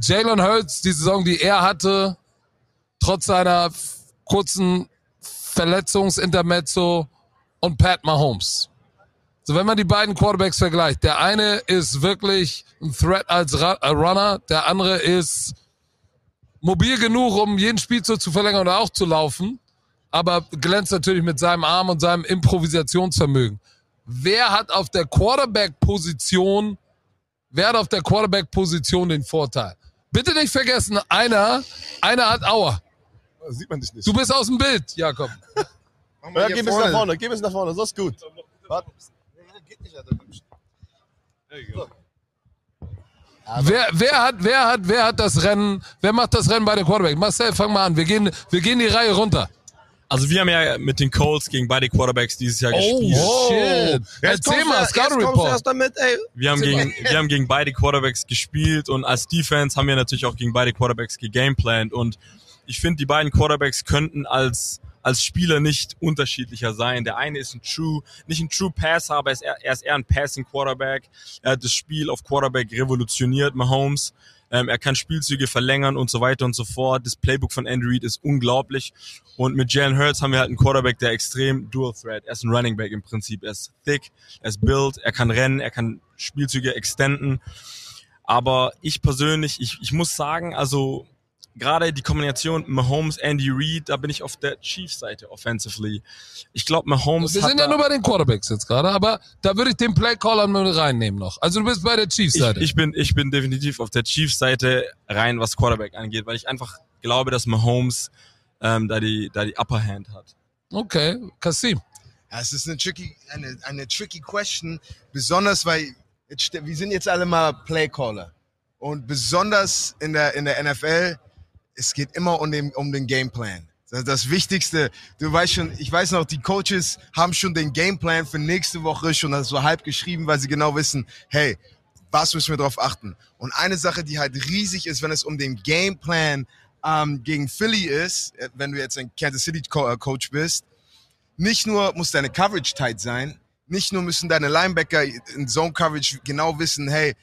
Speaker 1: Jalen Hurts, die Saison, die er hatte, trotz seiner kurzen Verletzungsintermezzo und Pat Mahomes. So, wenn man die beiden Quarterbacks vergleicht, der eine ist wirklich ein Threat als äh, Runner, der andere ist mobil genug, um jeden Spielzug zu verlängern oder auch zu laufen, aber glänzt natürlich mit seinem Arm und seinem Improvisationsvermögen. Wer hat auf der Quarterback-Position, wer hat auf der Quarterback-Position den Vorteil? Bitte nicht vergessen, einer, einer hat Aua.
Speaker 2: Sieht man dich nicht.
Speaker 1: Du bist aus dem Bild, Jakob.
Speaker 2: ja, geh ein bisschen nach vorne, geh ein bisschen nach vorne, so ist gut. Warte.
Speaker 1: Wer, wer hat, wer hat, wer hat das Rennen, wer macht das Rennen bei den Quarterback? Marcel, fang mal an. Wir gehen, wir gehen die Reihe runter.
Speaker 5: Also wir haben ja mit den Colts gegen beide Quarterbacks dieses Jahr gespielt.
Speaker 1: Oh, shit.
Speaker 2: Jetzt
Speaker 1: Erzähl mal, Scout Report.
Speaker 2: erst damit, ey.
Speaker 5: Wir haben, gegen, wir haben gegen beide Quarterbacks gespielt und als Defense haben wir natürlich auch gegen beide Quarterbacks gegameplant und ich finde, die beiden Quarterbacks könnten als, als Spieler nicht unterschiedlicher sein. Der eine ist ein True, nicht ein True Passer, aber er ist eher, er ist eher ein Passing Quarterback. Er hat das Spiel auf Quarterback revolutioniert, Mahomes. Ähm, er kann Spielzüge verlängern und so weiter und so fort. Das Playbook von Andy Reid ist unglaublich. Und mit Jalen Hurts haben wir halt einen Quarterback, der extrem Dual Threat. Er ist ein Running Back im Prinzip. Er ist thick, er ist built, er kann rennen, er kann Spielzüge extenden. Aber ich persönlich, ich, ich muss sagen, also gerade die Kombination Mahomes, Andy Reid, da bin ich auf der Chiefs-Seite offensively. Ich glaube, Mahomes
Speaker 1: Wir
Speaker 5: hat
Speaker 1: sind ja nur bei den Quarterbacks jetzt gerade, aber da würde ich den Playcaller mit reinnehmen noch. Also du bist bei der
Speaker 5: ich,
Speaker 1: Chiefs-Seite.
Speaker 5: ich bin ich bin definitiv auf der Chiefs-Seite rein, was Quarterback angeht, weil ich einfach glaube, dass Mahomes ähm, da die da die Upper Hand hat.
Speaker 1: Okay, Kassim.
Speaker 3: Ja, es ist eine tricky, eine, eine tricky question, besonders weil jetzt, wir sind jetzt alle mal Playcaller. Und besonders in der, in der NFL, es geht immer um den, um den Gameplan. Das ist das Wichtigste. Du weißt schon, ich weiß noch, die Coaches haben schon den Gameplan für nächste Woche schon so halb geschrieben, weil sie genau wissen, hey, was müssen wir darauf achten? Und eine Sache, die halt riesig ist, wenn es um den Gameplan ähm, gegen Philly ist, äh, wenn du jetzt ein Kansas City äh, Coach bist, nicht nur muss deine Coverage tight sein, nicht nur müssen deine Linebacker in Zone Coverage genau wissen, hey,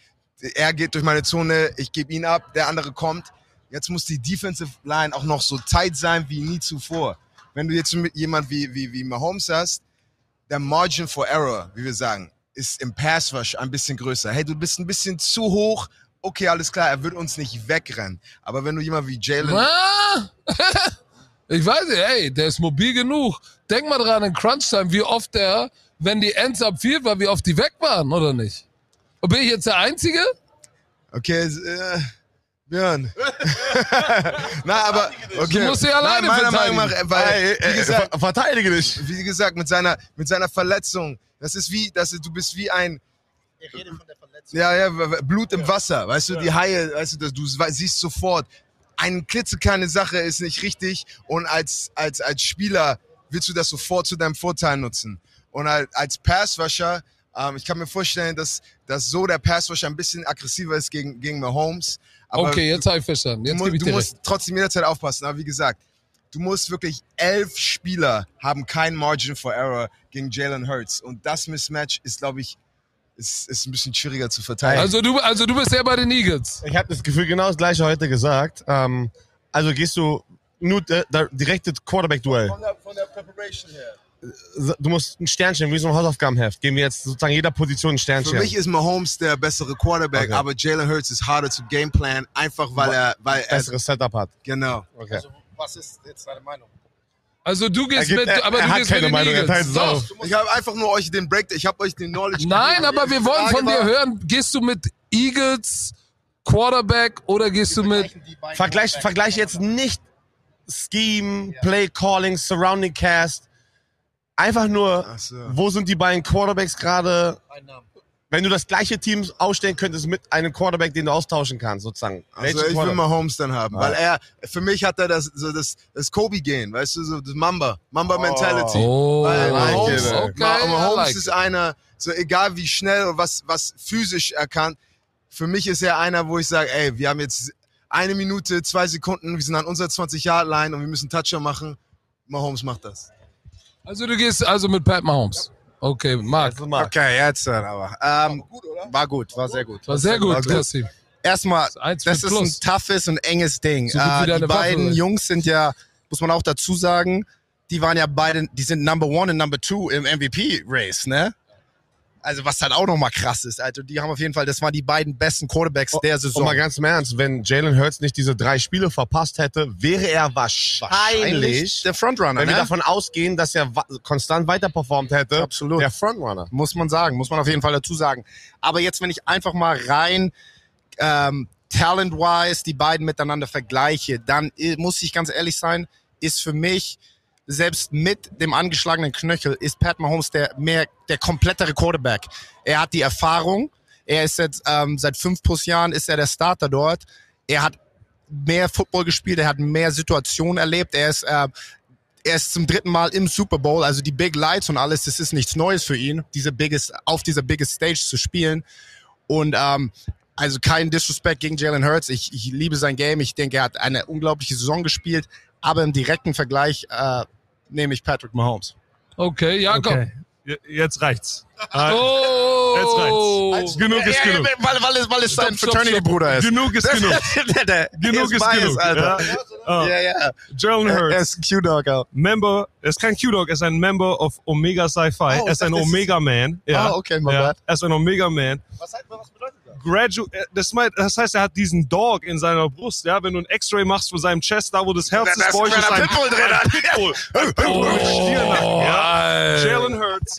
Speaker 3: er geht durch meine Zone, ich gebe ihn ab, der andere kommt. Jetzt muss die Defensive Line auch noch so tight sein wie nie zuvor. Wenn du jetzt mit jemand wie, wie, wie Mahomes hast, der Margin for Error, wie wir sagen, ist im Pass Rush ein bisschen größer. Hey, du bist ein bisschen zu hoch. Okay, alles klar, er wird uns nicht wegrennen. Aber wenn du jemand wie Jalen
Speaker 1: Ich weiß nicht, ey, der ist mobil genug. Denk mal dran in Crunch-Time, wie oft der, wenn die Ends up field war, wie oft die weg waren, oder nicht? Und bin ich jetzt der Einzige?
Speaker 3: Okay, äh, Björn. Na, aber okay.
Speaker 1: Du musst dich alleine
Speaker 3: Nein, meiner
Speaker 1: verteidigen.
Speaker 3: Meinung nach, weil, wie gesagt,
Speaker 2: Ver- verteidige dich.
Speaker 3: wie gesagt, mit seiner, mit seiner Verletzung, das ist wie, das ist, du bist wie ein,
Speaker 6: Ich rede von der Verletzung.
Speaker 3: ja, ja, Blut im Wasser, weißt du, die Haie, weißt du, das, du siehst sofort, eine klitzekleine Sache ist nicht richtig und als, als, als Spieler willst du das sofort zu deinem Vorteil nutzen. Und als, als Passwasher, ähm, ich kann mir vorstellen, dass, dass so der Passwasher ein bisschen aggressiver ist gegen, gegen Mahomes. Aber
Speaker 1: okay, jetzt habe ich verstanden.
Speaker 3: du,
Speaker 1: Jetzt gebe ich
Speaker 3: du
Speaker 1: dir
Speaker 3: musst
Speaker 1: recht.
Speaker 3: trotzdem jederzeit aufpassen. Aber wie gesagt, du musst wirklich elf Spieler haben kein Margin for Error gegen Jalen Hurts. Und das Mismatch ist, glaube ich, ist, ist ein bisschen schwieriger zu verteidigen.
Speaker 1: Also du, also du bist ja bei den Eagles.
Speaker 2: Ich habe das Gefühl, genau das gleiche heute gesagt. Ähm, also gehst du nur äh, da- direkte Quarterback-Duell.
Speaker 3: der, von der Preparation her.
Speaker 2: Du musst ein Sternchen, wie so ein Hausaufgabenheft. Geben wir jetzt sozusagen jeder Position ein
Speaker 3: Für
Speaker 2: Sternchen.
Speaker 3: mich ist Mahomes der bessere Quarterback,
Speaker 2: Okay.
Speaker 3: aber Jalen Hurts ist harder zu gameplan, einfach weil er, weil er,
Speaker 2: besseres Setup hat.
Speaker 3: genau.
Speaker 2: Okay.
Speaker 6: Also, was ist jetzt deine Meinung?
Speaker 1: Also du gehst
Speaker 2: gibt-
Speaker 1: mit,
Speaker 2: er-
Speaker 1: aber
Speaker 2: er
Speaker 1: du
Speaker 2: hat
Speaker 1: gehst
Speaker 2: keine
Speaker 1: mit den
Speaker 2: Meinung,
Speaker 1: Eagles. Doch.
Speaker 2: auf.
Speaker 3: Ich habe einfach nur euch den Break, ich habe euch den Knowledge
Speaker 1: Nein,
Speaker 3: gegeben.
Speaker 1: aber wir wollen
Speaker 3: Frage
Speaker 1: von dir hören, gehst du mit Eagles Quarterback oder gehst du mit
Speaker 2: Vergleich, vergleich jetzt nicht Scheme, Play Calling, Surrounding Cast. Einfach nur,
Speaker 3: so.
Speaker 2: wo sind die beiden Quarterbacks gerade? Wenn du das gleiche Team ausstellen könntest mit einem Quarterback, den du austauschen kannst, sozusagen.
Speaker 3: Also ich will
Speaker 2: Quarterback?
Speaker 3: Mahomes dann haben, weil er, für mich hat er das, so das, das Kobe-Gehen, weißt du, so das Mamba, Mamba-Mentality.
Speaker 1: Oh,
Speaker 3: Weil
Speaker 2: like
Speaker 3: Mahomes,
Speaker 2: it,
Speaker 1: okay,
Speaker 3: Ma- Mahomes
Speaker 1: I like
Speaker 3: ist
Speaker 1: it.
Speaker 3: einer, so egal wie schnell und was, was physisch er kann, für mich ist er einer, wo ich sage, ey, wir haben jetzt eine Minute, zwei Sekunden, wir sind an unserer 20-Yard-Line und wir müssen Toucher machen. Mahomes macht das.
Speaker 1: Also du gehst also mit Pat Mahomes. Okay, Marc.
Speaker 2: Also mal.
Speaker 4: Okay, jetzt dann aber. Ähm, war gut, war sehr gut.
Speaker 1: War sehr gut,
Speaker 2: War gut.
Speaker 4: Erstmal, das
Speaker 1: für
Speaker 4: ist ein toughes und enges Ding.
Speaker 1: So
Speaker 4: Äh, die
Speaker 1: Waffe,
Speaker 4: beiden
Speaker 1: ey.
Speaker 4: Jungs sind ja, muss man auch dazu sagen, die waren ja beide, die sind Number One und Number Two im MVP-Race, ne? Also was halt auch nochmal krass ist. Also die haben auf jeden Fall, das waren die beiden besten Quarterbacks der
Speaker 2: Und
Speaker 4: Saison.
Speaker 2: mal ganz im Ernst, wenn Jalen Hurts nicht diese drei Spiele verpasst hätte, wäre er wahrscheinlich,
Speaker 4: der Frontrunner,
Speaker 2: wenn wir
Speaker 4: ne?
Speaker 2: davon ausgehen, dass er konstant weiter performt hätte,
Speaker 4: Absolut.
Speaker 2: der Frontrunner.
Speaker 4: Muss man sagen, muss man auf jeden Fall dazu sagen. Aber jetzt, wenn ich einfach mal rein ähm, talent-wise die beiden miteinander vergleiche, dann i- muss ich ganz ehrlich sein, ist für mich selbst mit dem angeschlagenen Knöchel ist Pat Mahomes der mehr der komplettere Quarterback. Er hat die Erfahrung. Er ist jetzt ähm, seit fünf plus Jahren ist er der Starter dort. Er hat mehr Football gespielt. Er hat mehr Situationen erlebt. Er ist äh, er ist zum dritten Mal im Super Bowl, also die Big Lights und alles, das ist nichts Neues für ihn, diese biggest, auf dieser biggest Stage zu spielen. Und ähm, also kein Disrespect gegen Jalen Hurts. Ich, ich liebe sein Game. Ich denke, er hat eine unglaubliche Saison gespielt. Aber im direkten Vergleich äh, nehme ich Patrick Mahomes.
Speaker 1: Okay, Jakob.
Speaker 7: Okay. Je- Jetzt reicht's. Äh,
Speaker 1: Oh.
Speaker 7: Jetzt reicht's. Genug ist genug.
Speaker 4: Weil, weil es, weil es sein Fraternity-Bruder ist.
Speaker 7: Genug ist genug. Genug
Speaker 4: er
Speaker 7: ist genug.
Speaker 4: Alter.
Speaker 7: Ja. Ah,
Speaker 4: Ja, ja.
Speaker 7: Jalen
Speaker 4: Er, er
Speaker 7: Hurts,
Speaker 4: ist ein Q-Dog auch.
Speaker 7: Member, er ist kein Q-Dog, er ist ein Member of Omega Sci-Fi.
Speaker 4: Oh,
Speaker 7: er ist ein
Speaker 4: das ist-
Speaker 7: Omega-Man. Ja.
Speaker 4: Ah, okay, my
Speaker 7: ja.
Speaker 4: bad.
Speaker 7: Er ist ein Omega-Man.
Speaker 6: Was, was bedeutet das?
Speaker 7: Gradu äh, das, das heißt, er hat diesen Dog in seiner Brust, ja. Wenn du ein X-Ray machst von seinem Chest, da wo das Herz
Speaker 4: Da
Speaker 7: ist,
Speaker 4: ist ein Pitbull drin, Alter.
Speaker 7: Pitbull. Ein Pitbull mit Stiernacken, ja. Jalen Hurts,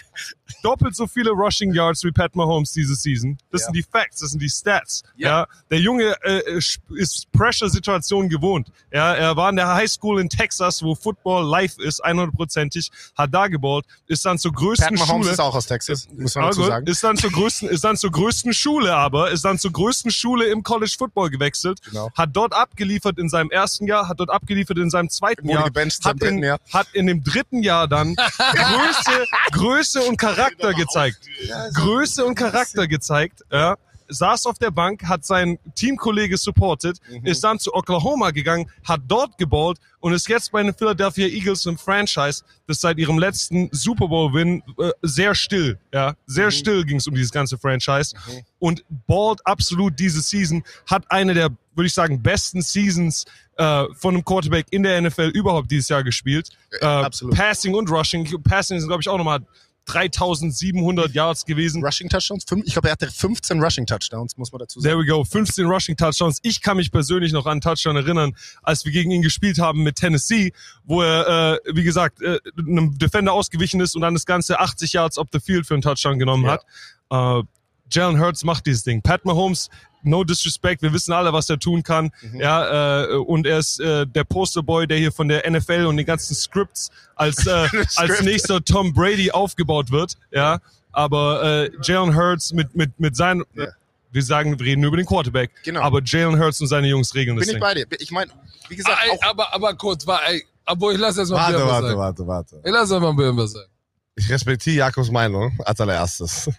Speaker 7: doppelt so viele Rushing Yards wie Pat Mahomes diese Season. Das
Speaker 4: Ja.
Speaker 7: sind die Facts, das sind die Stats. Ja. Der Junge äh, ist Pressure-Situationen gewohnt. Ja, er war in der High School in Texas, wo Football live ist, 100%ig, hat da geballt, ist dann zur
Speaker 4: Pat
Speaker 7: größten
Speaker 4: Mahomes
Speaker 7: Schule.
Speaker 4: ist auch aus Texas, muss man
Speaker 7: Ah,
Speaker 4: dazu sagen.
Speaker 7: Ist dann zur größten, ist dann zur größten Schule aber, ist dann zur größten Schule im College Football gewechselt,
Speaker 4: Genau.
Speaker 7: hat dort abgeliefert in seinem ersten Jahr, hat dort abgeliefert in seinem zweiten Jahr, hat in,
Speaker 4: Jahr.
Speaker 7: hat in dem dritten Jahr dann Größe, Größe und Charakter gezeigt. Größe und Charakter gezeigt, ja. Saß auf der Bank, hat seinen Teamkollege supported,
Speaker 4: Mhm.
Speaker 7: ist dann zu Oklahoma gegangen, hat dort geballt und ist jetzt bei den Philadelphia Eagles im Franchise, das seit ihrem letzten Super Bowl-Win äh, sehr still, ja, sehr
Speaker 4: Mhm.
Speaker 7: still ging es um dieses ganze Franchise und ballt absolut diese Season, hat eine der, würde ich sagen, besten Seasons äh, von einem Quarterback in der NFL überhaupt dieses Jahr gespielt. Äh,
Speaker 4: absolut.
Speaker 7: Passing und Rushing. Passing sind, glaube ich, auch nochmal 3700 Yards gewesen.
Speaker 4: Rushing Touchdowns? Ich glaube, er hatte 15 Rushing Touchdowns, muss man dazu sagen.
Speaker 7: There we go. 15 Rushing Touchdowns. Ich kann mich persönlich noch an einen Touchdown erinnern, als wir gegen ihn gespielt haben mit Tennessee, wo er, äh, wie gesagt, äh, einem Defender ausgewichen ist und dann das Ganze 80 Yards up the field für einen Touchdown genommen
Speaker 4: Ja.
Speaker 7: hat. Äh, Jalen Hurts macht dieses Ding. Pat Mahomes, no disrespect, wir wissen alle, was er tun kann. Ja, äh, und er ist äh, der Posterboy, der hier von der NFL und den ganzen Scripts als, äh, als nächster Tom Brady aufgebaut wird. Ja, aber äh, Jalen Hurts mit, mit, mit seinen,
Speaker 4: Ja.
Speaker 7: wir sagen, wir reden über den Quarterback.
Speaker 4: Genau.
Speaker 7: Aber Jalen Hurts und seine Jungs regeln das
Speaker 4: Bin ich
Speaker 7: Ding.
Speaker 4: bei dir. Ich meine, wie gesagt,
Speaker 1: Ah, ey,
Speaker 4: auch
Speaker 1: aber, aber kurz, war, ey, obwohl ich lass jetzt mal
Speaker 2: Warte,
Speaker 1: Björn was
Speaker 2: warte,
Speaker 1: sagen.
Speaker 2: warte, warte.
Speaker 1: Ich lass jetzt mal Björn was sagen.
Speaker 2: Ich respektiere Jakobs Meinung als allererstes.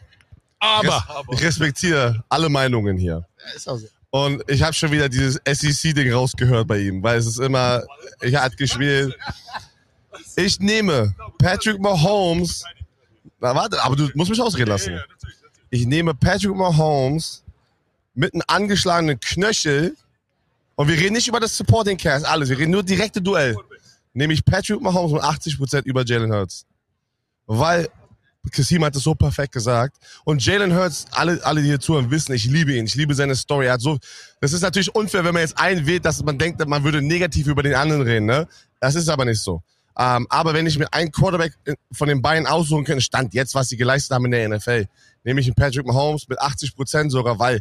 Speaker 1: Aber,
Speaker 2: Ich respektiere alle Meinungen hier.
Speaker 4: ist auch so.
Speaker 2: Und ich habe schon wieder dieses SEC-Ding rausgehört bei ihm, weil es ist immer, ich hat gespielt. Ich nehme Patrick Mahomes. Na warte, aber du musst mich ausreden lassen. Ich nehme Patrick Mahomes mit einem angeschlagenen Knöchel und wir reden nicht über das Supporting Cast, alles. Wir reden nur direkte Duell. Nehme ich Patrick Mahomes mit 80% über Jalen Hurts. Weil Kasim hat es so perfekt gesagt. Und Jalen Hurts, alle, alle, die hier zuhören, wissen, ich liebe ihn. Ich liebe seine Story. Er hat so, das ist natürlich unfair, wenn man jetzt einen wählt, dass man denkt, man würde negativ über den anderen reden, ne? Das ist aber nicht so. Ähm, aber wenn ich mir einen Quarterback von den beiden aussuchen könnte, stand jetzt, was sie geleistet haben in der NFL, nehme ich einen Patrick Mahomes mit 80 Prozent sogar, weil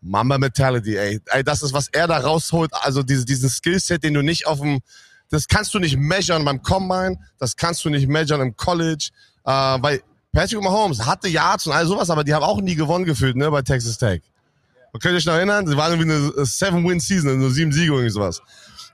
Speaker 2: Mamba Mentality, ey. ey, das ist, was er da rausholt, also diese, diesen Skillset, den du nicht auf dem, das kannst du nicht measuren beim Combine, das kannst du nicht measuren im College, äh, weil Patrick Mahomes hatte Yards und all sowas, aber die haben auch nie gewonnen gefühlt, ne, bei Texas Tech. Und könnt ihr euch noch erinnern? Sie waren irgendwie eine Seven-Win-Season, nur sieben Siege und sowas.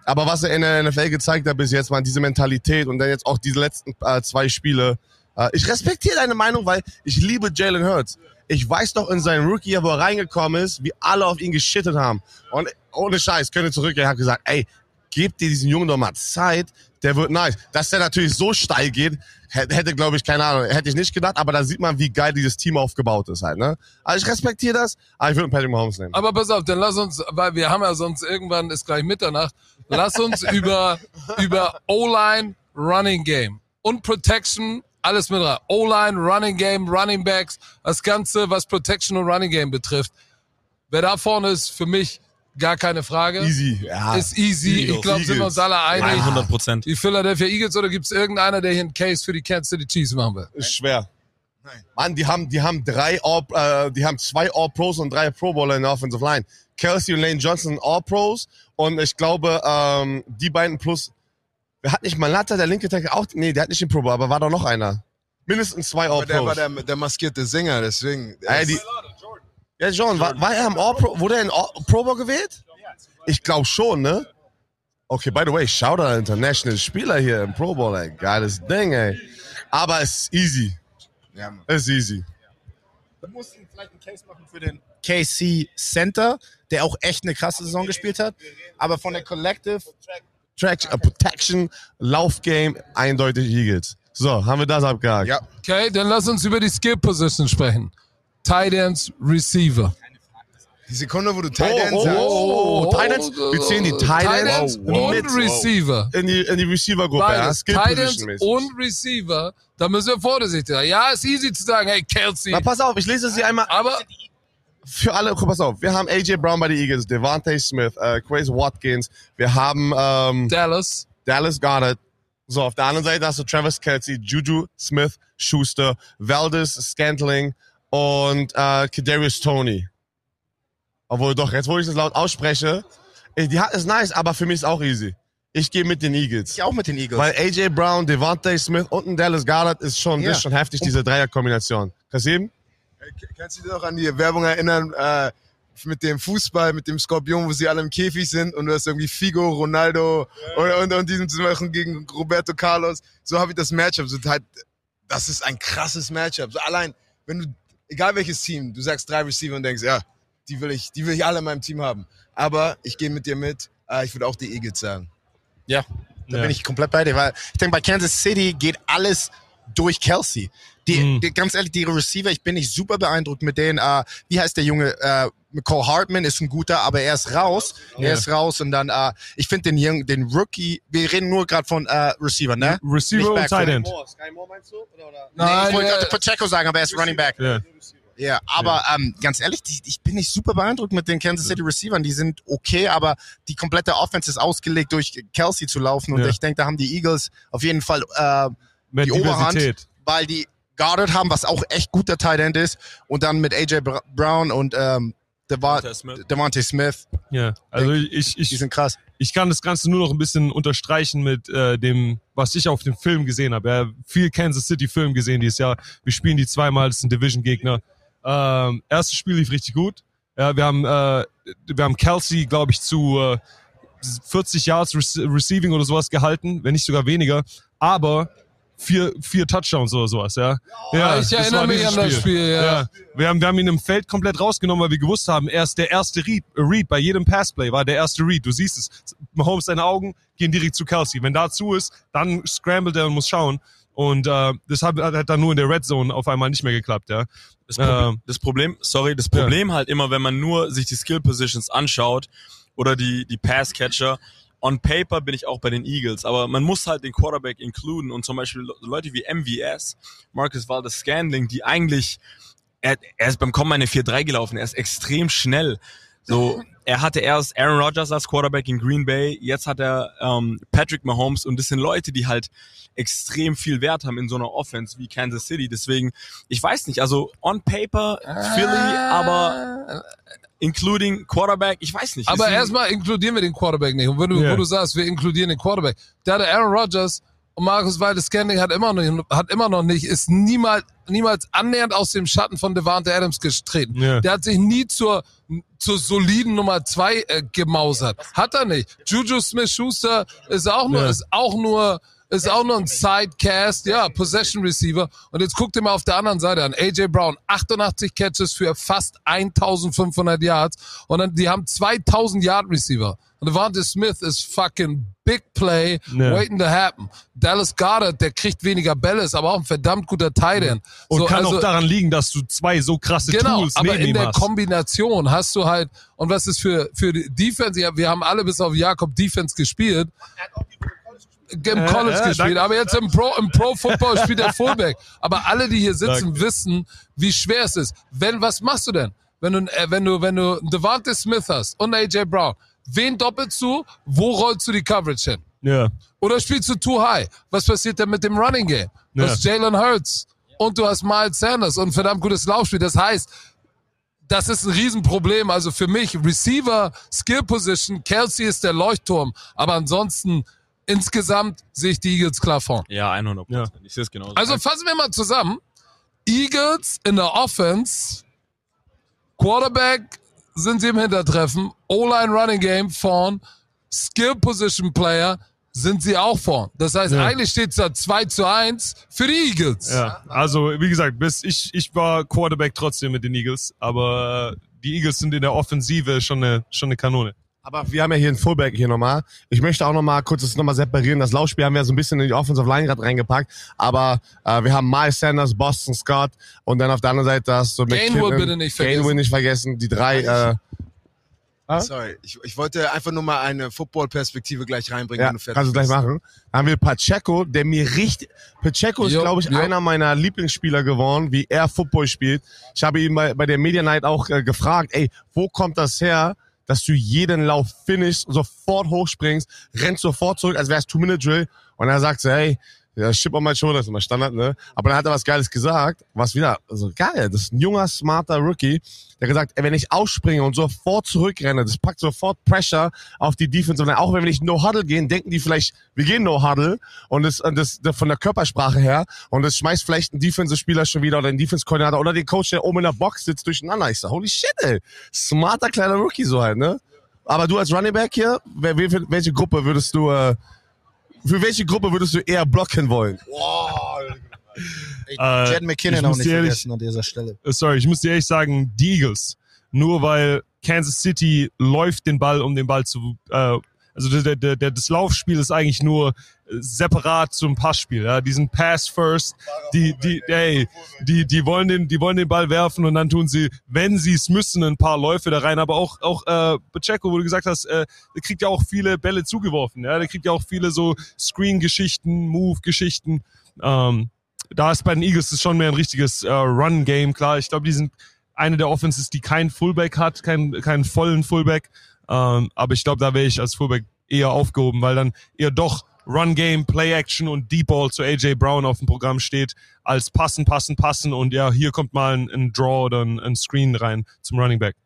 Speaker 2: Aber was er in der NFL gezeigt hat bis jetzt, war diese Mentalität und dann jetzt auch diese letzten äh, zwei Spiele. Äh, ich respektiere deine Meinung, weil ich liebe Jalen Hurts. Ich weiß doch in seinem Rookie, wo er reingekommen ist, wie alle auf ihn geschittet haben. Und ohne Scheiß, könnte zurück, er hat gesagt, ey, gebt dir diesen Jungen doch mal Zeit, der wird nice. Dass der natürlich so steil geht, hätte, glaube ich, keine Ahnung, hätte ich nicht gedacht, aber da sieht man, wie geil dieses Team aufgebaut ist halt, ne? Also ich respektiere das, aber ich würde Patrick Mahomes nehmen.
Speaker 1: aber pass auf, dann lass uns, weil wir haben ja sonst irgendwann ist gleich Mitternacht, lass uns über, über O-Line Running Game und Protection alles mit rein. O-Line, Running Game, Running Backs, das Ganze, was Protection und Running Game betrifft. Wer da vorne ist, für mich gar keine Frage.
Speaker 2: Easy, ja.
Speaker 1: Ist easy.
Speaker 2: Eagles.
Speaker 1: ich glaube, sind wir uns alle einig.
Speaker 5: 100 Prozent.
Speaker 1: Die Philadelphia Eagles oder gibt es irgendeiner, der hier einen Case für die Kansas City Chiefs machen will?
Speaker 2: ist schwer. Mann, die haben, die haben drei All, äh, die haben zwei All-Pros und drei Pro Bowler in der Offensive Line. Kelsey und Lane Johnson sind All-Pros und ich glaube, ähm, die beiden plus, wer hat nicht Malata, der linke Tackle auch, nee, der hat nicht den Pro Bowl, aber war doch noch einer. Mindestens zwei
Speaker 3: Aber der war
Speaker 2: All-Pros.
Speaker 3: der, der maskierte Sänger, deswegen. ist-
Speaker 2: die, ja, John, war, war er im All-Pro, wurde er in All Pro Bowl gewählt? Ich glaube schon, ne? Okay, by the way, Shoutout an International Spieler hier im Pro Bowl, ey. Geiles Ding, ey. Aber es ist easy.
Speaker 3: ja, Mann.
Speaker 2: Es ist easy.
Speaker 4: Wir mussten vielleicht einen Case machen für den KC Center, der auch echt eine krasse Saison gespielt hat. Aber von der Collective,
Speaker 2: Traction, äh, Protection, Laufgame, eindeutig Eagles. So, haben wir das abgehakt.
Speaker 3: Ja.
Speaker 1: Okay, dann lass uns über die Skill Position sprechen. Tight Ends, Receiver.
Speaker 3: Die Sekunde, wo du
Speaker 2: Oh,
Speaker 3: Tight End
Speaker 2: oh,
Speaker 3: sagst.
Speaker 2: oh, oh, Tight Ends, wir zählen die Tight Ends
Speaker 1: und Receiver.
Speaker 2: in die, in die Receiver-Gruppe. Ja,
Speaker 1: Tight Ends und Receiver. Da müssen wir vorsichtig sein. Ja, ist easy zu sagen, hey, Kelsey.
Speaker 2: Na, pass auf, ich lese sie einmal
Speaker 1: Aber
Speaker 2: für alle, guck, pass auf, wir haben AJ Brown bei den Eagles, Devontae Smith, äh, Quays Watkins, wir haben ähm,
Speaker 1: Dallas,
Speaker 2: Dallas Goddard. So, auf der anderen Seite hast du Travis Kelsey, Juju Smith, Schuster, Valdez Scantling und äh, Kadarius Tony. Obwohl doch, jetzt wo ich das laut ausspreche, die hat ist nice, aber für mich ist auch easy. Ich gehe mit den Eagles.
Speaker 4: ich auch mit den Eagles.
Speaker 2: Weil AJ Brown, Devontae Smith und ein Dallas Goddard ist schon,
Speaker 4: Ja.
Speaker 2: ist schon heftig, diese Dreierkombination. Kasim?
Speaker 3: Kannst du dich noch an die Werbung erinnern, äh, mit dem Fußball, mit dem Skorpion, wo sie alle im Käfig sind und du hast irgendwie Figo, Ronaldo und, und, und diesen zu machen gegen Roberto Carlos. So habe ich das Matchup. So halt, das ist ein krasses Matchup. So allein, wenn du, egal welches Team, du sagst drei Receiver und denkst, ja, die will ich, die will ich alle in meinem Team haben. Aber ich gehe mit dir mit. Äh, ich würde auch die Eagles sagen.
Speaker 4: ja, da
Speaker 7: Ja.
Speaker 4: bin ich komplett bei dir. Weil ich denke, bei Kansas City geht alles durch Kelsey. Die,
Speaker 7: Mhm.
Speaker 4: die, ganz ehrlich, die Receiver, ich bin nicht super beeindruckt mit denen. Äh, wie heißt der Junge? Äh, Cole Hartman ist ein guter, aber er ist raus.
Speaker 7: Ja.
Speaker 4: Er ist raus und dann, äh, ich finde den Jungen, den Rookie, wir reden nur gerade von äh, Receiver, ne?
Speaker 7: Receiver und. Tight End.
Speaker 2: Sky Moore meinst du? Oder, oder?
Speaker 4: Nee, ich wollte
Speaker 1: äh,
Speaker 4: gerade Pacheco sagen, aber er ist Running Back.
Speaker 7: Ja.
Speaker 4: Ja, aber Ähm, ganz ehrlich, die, ich bin nicht super beeindruckt mit den Kansas City Receivern. Die sind okay, aber die komplette Offense ist ausgelegt, durch Kelsey zu laufen. Und
Speaker 7: Ja.
Speaker 4: ich denke, da haben die Eagles auf jeden Fall äh,
Speaker 7: Mehr
Speaker 4: die Oberhand, weil die Goddard haben, was auch echt guter Tight End ist. Und dann mit AJ Br- Brown und ähm,
Speaker 5: Devontae Smith.
Speaker 4: Devontae Smith.
Speaker 7: Ja, also ich,
Speaker 4: Die
Speaker 7: ich,
Speaker 4: sind krass.
Speaker 7: ich kann das Ganze nur noch ein bisschen unterstreichen mit äh, dem, was ich auf dem Film gesehen habe. Ja, viel Kansas City Film gesehen dieses Jahr. Wir spielen die zweimal, das ist ein Division-Gegner. Ähm, erstes Spiel lief richtig gut. Ja, wir haben, äh, wir haben Kelsey, glaube ich, zu äh, 40 Yards Rece Receiving oder sowas gehalten, wenn nicht sogar weniger. Aber vier, vier Touchdowns oder sowas, ja.
Speaker 1: Ah, ich
Speaker 7: das
Speaker 1: erinnere mich an das Spiel, ja.
Speaker 7: Wir, haben, wir haben ihn im Feld komplett rausgenommen, weil wir gewusst haben, er ist der erste Read, äh, Read bei jedem Passplay war der erste Read. Du siehst es. Mahomes, seine Augen gehen direkt zu Kelsey. Wenn da zu ist, dann scrambled er und muss schauen. Und äh, das hat, hat dann nur in der Red Zone auf einmal nicht mehr geklappt, ja.
Speaker 5: Das, Proble
Speaker 7: Ähm.
Speaker 5: das Problem, sorry, das Problem halt immer, wenn man nur sich die Skill Positions anschaut oder die, die Pass Catcher, on paper bin ich auch bei den Eagles, aber man muss halt den Quarterback includen und zum Beispiel Le- Leute wie MVS, Marcus Valdes Scandling, die eigentlich, er, er ist beim Kommen eine 4-3 gelaufen, er ist extrem schnell. So, er hatte erst Aaron Rodgers als Quarterback in Green Bay, jetzt hat er ähm, Patrick Mahomes und das sind Leute, die halt extrem viel Wert haben in so einer Offense wie Kansas City. Deswegen, ich weiß nicht, also on paper Philly, aber including Quarterback, ich weiß nicht.
Speaker 1: Aber erstmal inkludieren wir den Quarterback nicht. Und wenn du,
Speaker 7: Ja.
Speaker 1: wo du sagst, wir inkludieren den Quarterback, der hatte Aaron Rodgers und Marcus Waldes Scanning hat immer noch, hat immer noch nicht, ist niemals, niemals annähernd aus dem Schatten von Devante Adams getreten.
Speaker 7: Ja.
Speaker 1: Der hat sich nie zur, zur soliden Nummer zwei äh, gemausert. Hat er nicht. Juju Smith-Schuster ist auch nur,
Speaker 7: Ja.
Speaker 1: ist auch nur, ist auch nur ein Sidecast, ja, Possession Receiver. Und jetzt guckt ihr mal auf der anderen Seite an. AJ Brown, 88 Catches für fast 1500 Yards. Und dann, die haben 2000 Yard Receiver. Und Devontae Smith ist fucking Big Play,
Speaker 7: Ja.
Speaker 1: waiting to happen. Dallas Goddard, der kriegt weniger Bälle, ist aber auch ein verdammt guter Tight End.
Speaker 7: Und
Speaker 1: So,
Speaker 7: kann
Speaker 1: also-
Speaker 7: auch daran liegen, dass du zwei so krasse
Speaker 1: Genau,
Speaker 7: Tools
Speaker 1: aber in der
Speaker 7: hast.
Speaker 1: Kombination hast du halt, und was ist für, für die Defense, ja, wir haben alle bis auf Jakob Defense gespielt, im
Speaker 7: Äh,
Speaker 1: College
Speaker 7: äh,
Speaker 1: gespielt,
Speaker 7: danke.
Speaker 1: aber jetzt im Pro, im Pro Football spielt er Fullback. Aber alle, die hier sitzen,
Speaker 7: Danke.
Speaker 1: wissen, wie schwer es ist. Wenn, was machst du denn? Wenn du, äh, wenn du, wenn du Devontae Smith hast und AJ Brown, wen doppelst du? Wo rollst du die Coverage hin?
Speaker 7: ja.
Speaker 1: Oder spielst du too high? Was passiert denn mit dem Running Game? Du
Speaker 7: Ja.
Speaker 1: hast Jalen Hurts und du hast Miles Sanders und verdammt gutes Laufspiel. Das heißt, das ist ein Riesenproblem. Also für mich, Receiver, Skill Position, Kelsey ist der Leuchtturm. Aber ansonsten, insgesamt sehe ich die Eagles klar vorn.
Speaker 5: ja, 100
Speaker 7: Ja.
Speaker 5: Ich sehe es genauso.
Speaker 1: Also fassen wir mal zusammen. Eagles in der Offense, Quarterback sind sie im Hintertreffen, O-Line Running Game vorn, Skill Position Player sind sie auch vorn. Das heißt,
Speaker 7: Ja.
Speaker 1: eigentlich steht es da 2 zu 1 für die Eagles.
Speaker 7: Ja, also wie gesagt, bis ich, ich war Quarterback trotzdem mit den Eagles, aber die Eagles sind in der Offensive schon eine, schon eine Kanone.
Speaker 2: Aber wir haben ja hier einen Fullback hier nochmal. Ich möchte auch nochmal kurz das nochmal separieren. Das Laufspiel haben wir so ein bisschen in die Offensive Line gerade reingepackt. Aber äh, wir haben Miles Sanders, Boston Scott und dann auf der anderen Seite hast du
Speaker 1: Gainwell bitte nicht vergessen.
Speaker 2: Gainwell nicht vergessen. Die drei, äh, Ah?
Speaker 3: Sorry, ich, ich wollte einfach nur mal eine Football-Perspektive gleich reinbringen,
Speaker 2: ja,
Speaker 3: wenn du fertig
Speaker 2: kannst du gleich machen. Dann haben wir Pacheco, der mir richtig, Pacheco ist, glaube ich,
Speaker 1: jo.
Speaker 2: einer meiner Lieblingsspieler geworden, wie er Football spielt. Ich habe ihn bei, bei der Media Night auch äh, gefragt, ey, wo kommt das her, dass du jeden Lauf finishst, sofort hochspringst, rennst sofort zurück, als wär's Two-Minute-Drill. Und er sagt so, hey, ja, chip on my shoulder, ist immer Standard, ne? Aber dann hat er was Geiles gesagt, was wieder, also geil, das ist ein junger, smarter Rookie, der gesagt, ey, wenn ich ausspringe und sofort zurückrenne, das packt sofort Pressure auf die Defense. Und auch wenn wir nicht No-Huddle gehen, denken die vielleicht, wir gehen No-Huddle und das, und das, das von der Körpersprache her und das schmeißt vielleicht einen Defensive-Spieler schon wieder oder den Defense-Koordinator oder den Coach, der oben in der Box sitzt, durcheinander. Ich sag, holy shit, ey, smarter kleiner Rookie so halt, ne? Aber du als Running Back hier, welche Gruppe würdest du, äh, für welche Gruppe würdest du eher blocken wollen?
Speaker 4: Ey,
Speaker 7: Äh,
Speaker 4: Jed McKinnon auch nicht
Speaker 7: ehrlich-
Speaker 4: vergessen an dieser Stelle.
Speaker 7: Äh, sorry, ich muss dir ehrlich sagen, die Eagles. Nur weil Kansas City läuft den Ball, um den Ball zu, äh, Also der, der, der, das Laufspiel ist eigentlich nur separat zum Passspiel. Ja? Diesen Pass first, die, die, ey, die, die wollen den, die wollen den Ball werfen und dann tun sie, wenn sie es müssen, ein paar Läufe da rein. Aber auch, auch äh, Pacheco, wo du gesagt hast, äh, der kriegt ja auch viele Bälle zugeworfen. Ja? Der kriegt ja auch viele so Screen-Geschichten, Move-Geschichten. Ähm, da ist bei den Eagles ist schon mehr ein richtiges äh, Run-Game. Klar, ich glaube, die sind eine der Offenses, die keinen Fullback hat, keinen, keinen vollen Fullback. Ähm, aber ich glaube, da wäre ich als Fullback eher aufgehoben, weil dann eher doch Run Game, Play Action und Deep Ball zu AJ Brown auf dem Programm steht, als passen, passen, passen und ja, hier kommt mal ein, ein Draw oder ein, ein Screen rein zum Running Back.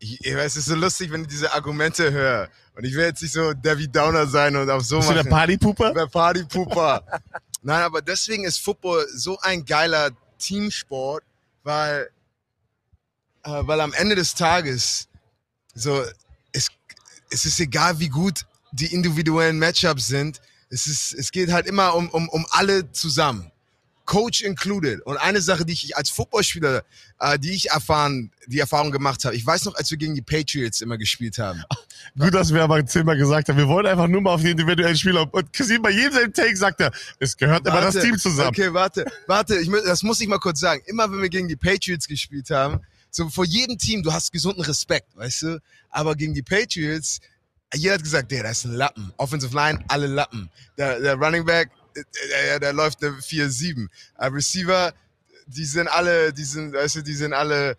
Speaker 3: Ich, ich weiß, es ist so lustig, wenn ich diese Argumente höre. Und ich will jetzt nicht so David Downer sein und auf so
Speaker 2: Bist du der
Speaker 3: machen.
Speaker 2: Partypooper?
Speaker 3: Der Partypooper. Nein, aber deswegen ist Football so ein geiler Teamsport, weil, äh, weil am Ende des Tages so es, es ist egal, wie gut die individuellen Matchups sind. Es ist, es geht halt immer um, um, um alle zusammen. Coach included. Und eine Sache, die ich als Footballspieler, äh, die ich erfahren, die Erfahrung gemacht habe. Ich weiß noch, als wir gegen die Patriots immer gespielt haben.
Speaker 2: Gut, dass wir aber zehnmal gesagt haben, wir wollen einfach nur mal auf die individuellen Spieler. Und Kasim bei jedem seinem Take sagt er, es gehört immer das
Speaker 3: Warte,
Speaker 2: Team zusammen.
Speaker 3: Okay, warte, warte, ich, das muss ich mal kurz sagen. Immer wenn wir gegen die Patriots gespielt haben, so vor jedem Team, du hast gesunden Respekt, weißt du? Aber gegen die Patriots, jeder hat gesagt, der, das ist ein Lappen. Offensive Line, alle Lappen. Der, der Running Back, äh, der, der läuft eine 4-7. Äh, Receiver, die sind alle, die sind, weißt du, die sind alle,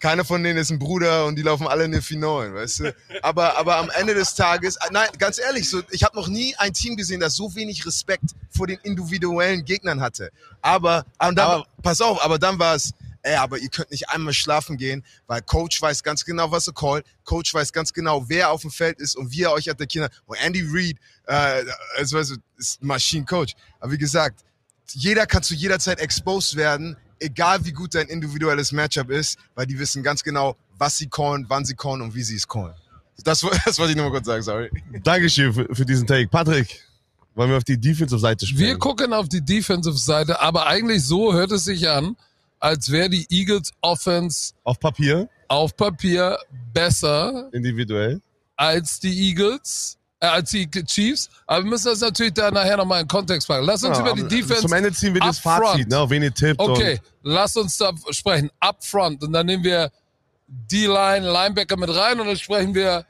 Speaker 3: keiner von denen ist ein Bruder und die laufen alle eine 4-9, weißt du? Aber, aber am Ende des Tages, äh, nein, ganz ehrlich, so, ich habe noch nie ein Team gesehen, das so wenig Respekt vor den individuellen Gegnern hatte. Aber, aber, dann,
Speaker 2: Aber-
Speaker 3: pass auf, aber dann war es, ey, aber ihr könnt nicht einmal schlafen gehen, weil Coach weiß ganz genau, was er callt. Coach weiß ganz genau, wer auf dem Feld ist und wie er euch attackiert. Und Andy Reid, äh, also, also, ist ein Maschinencoach. Aber wie gesagt, jeder kann zu jeder Zeit exposed werden, egal wie gut dein individuelles Matchup ist, weil die wissen ganz genau, was sie callen, wann sie callen und wie sie es callen. Das, das wollte ich nur mal kurz sagen, sorry.
Speaker 2: Dankeschön für, für diesen Take. Patrick, wollen wir auf die Defensive-Seite spielen?
Speaker 1: Wir gucken auf die Defensive-Seite, aber eigentlich so hört es sich an, als wäre die Eagles Offense
Speaker 2: auf Papier,
Speaker 1: auf Papier besser
Speaker 2: individuell.
Speaker 1: als die Eagles, äh, als die Chiefs. Aber wir müssen das natürlich da nachher nochmal in Kontext packen. Lass uns
Speaker 2: Ja,
Speaker 1: über die Defense.
Speaker 2: Zum Ende ziehen wir das. Fazit, ne, auf wen ihr tippt.
Speaker 1: Okay, lass uns da sprechen. Up front. Und dann nehmen wir D-Line, Linebacker mit rein und dann sprechen wir.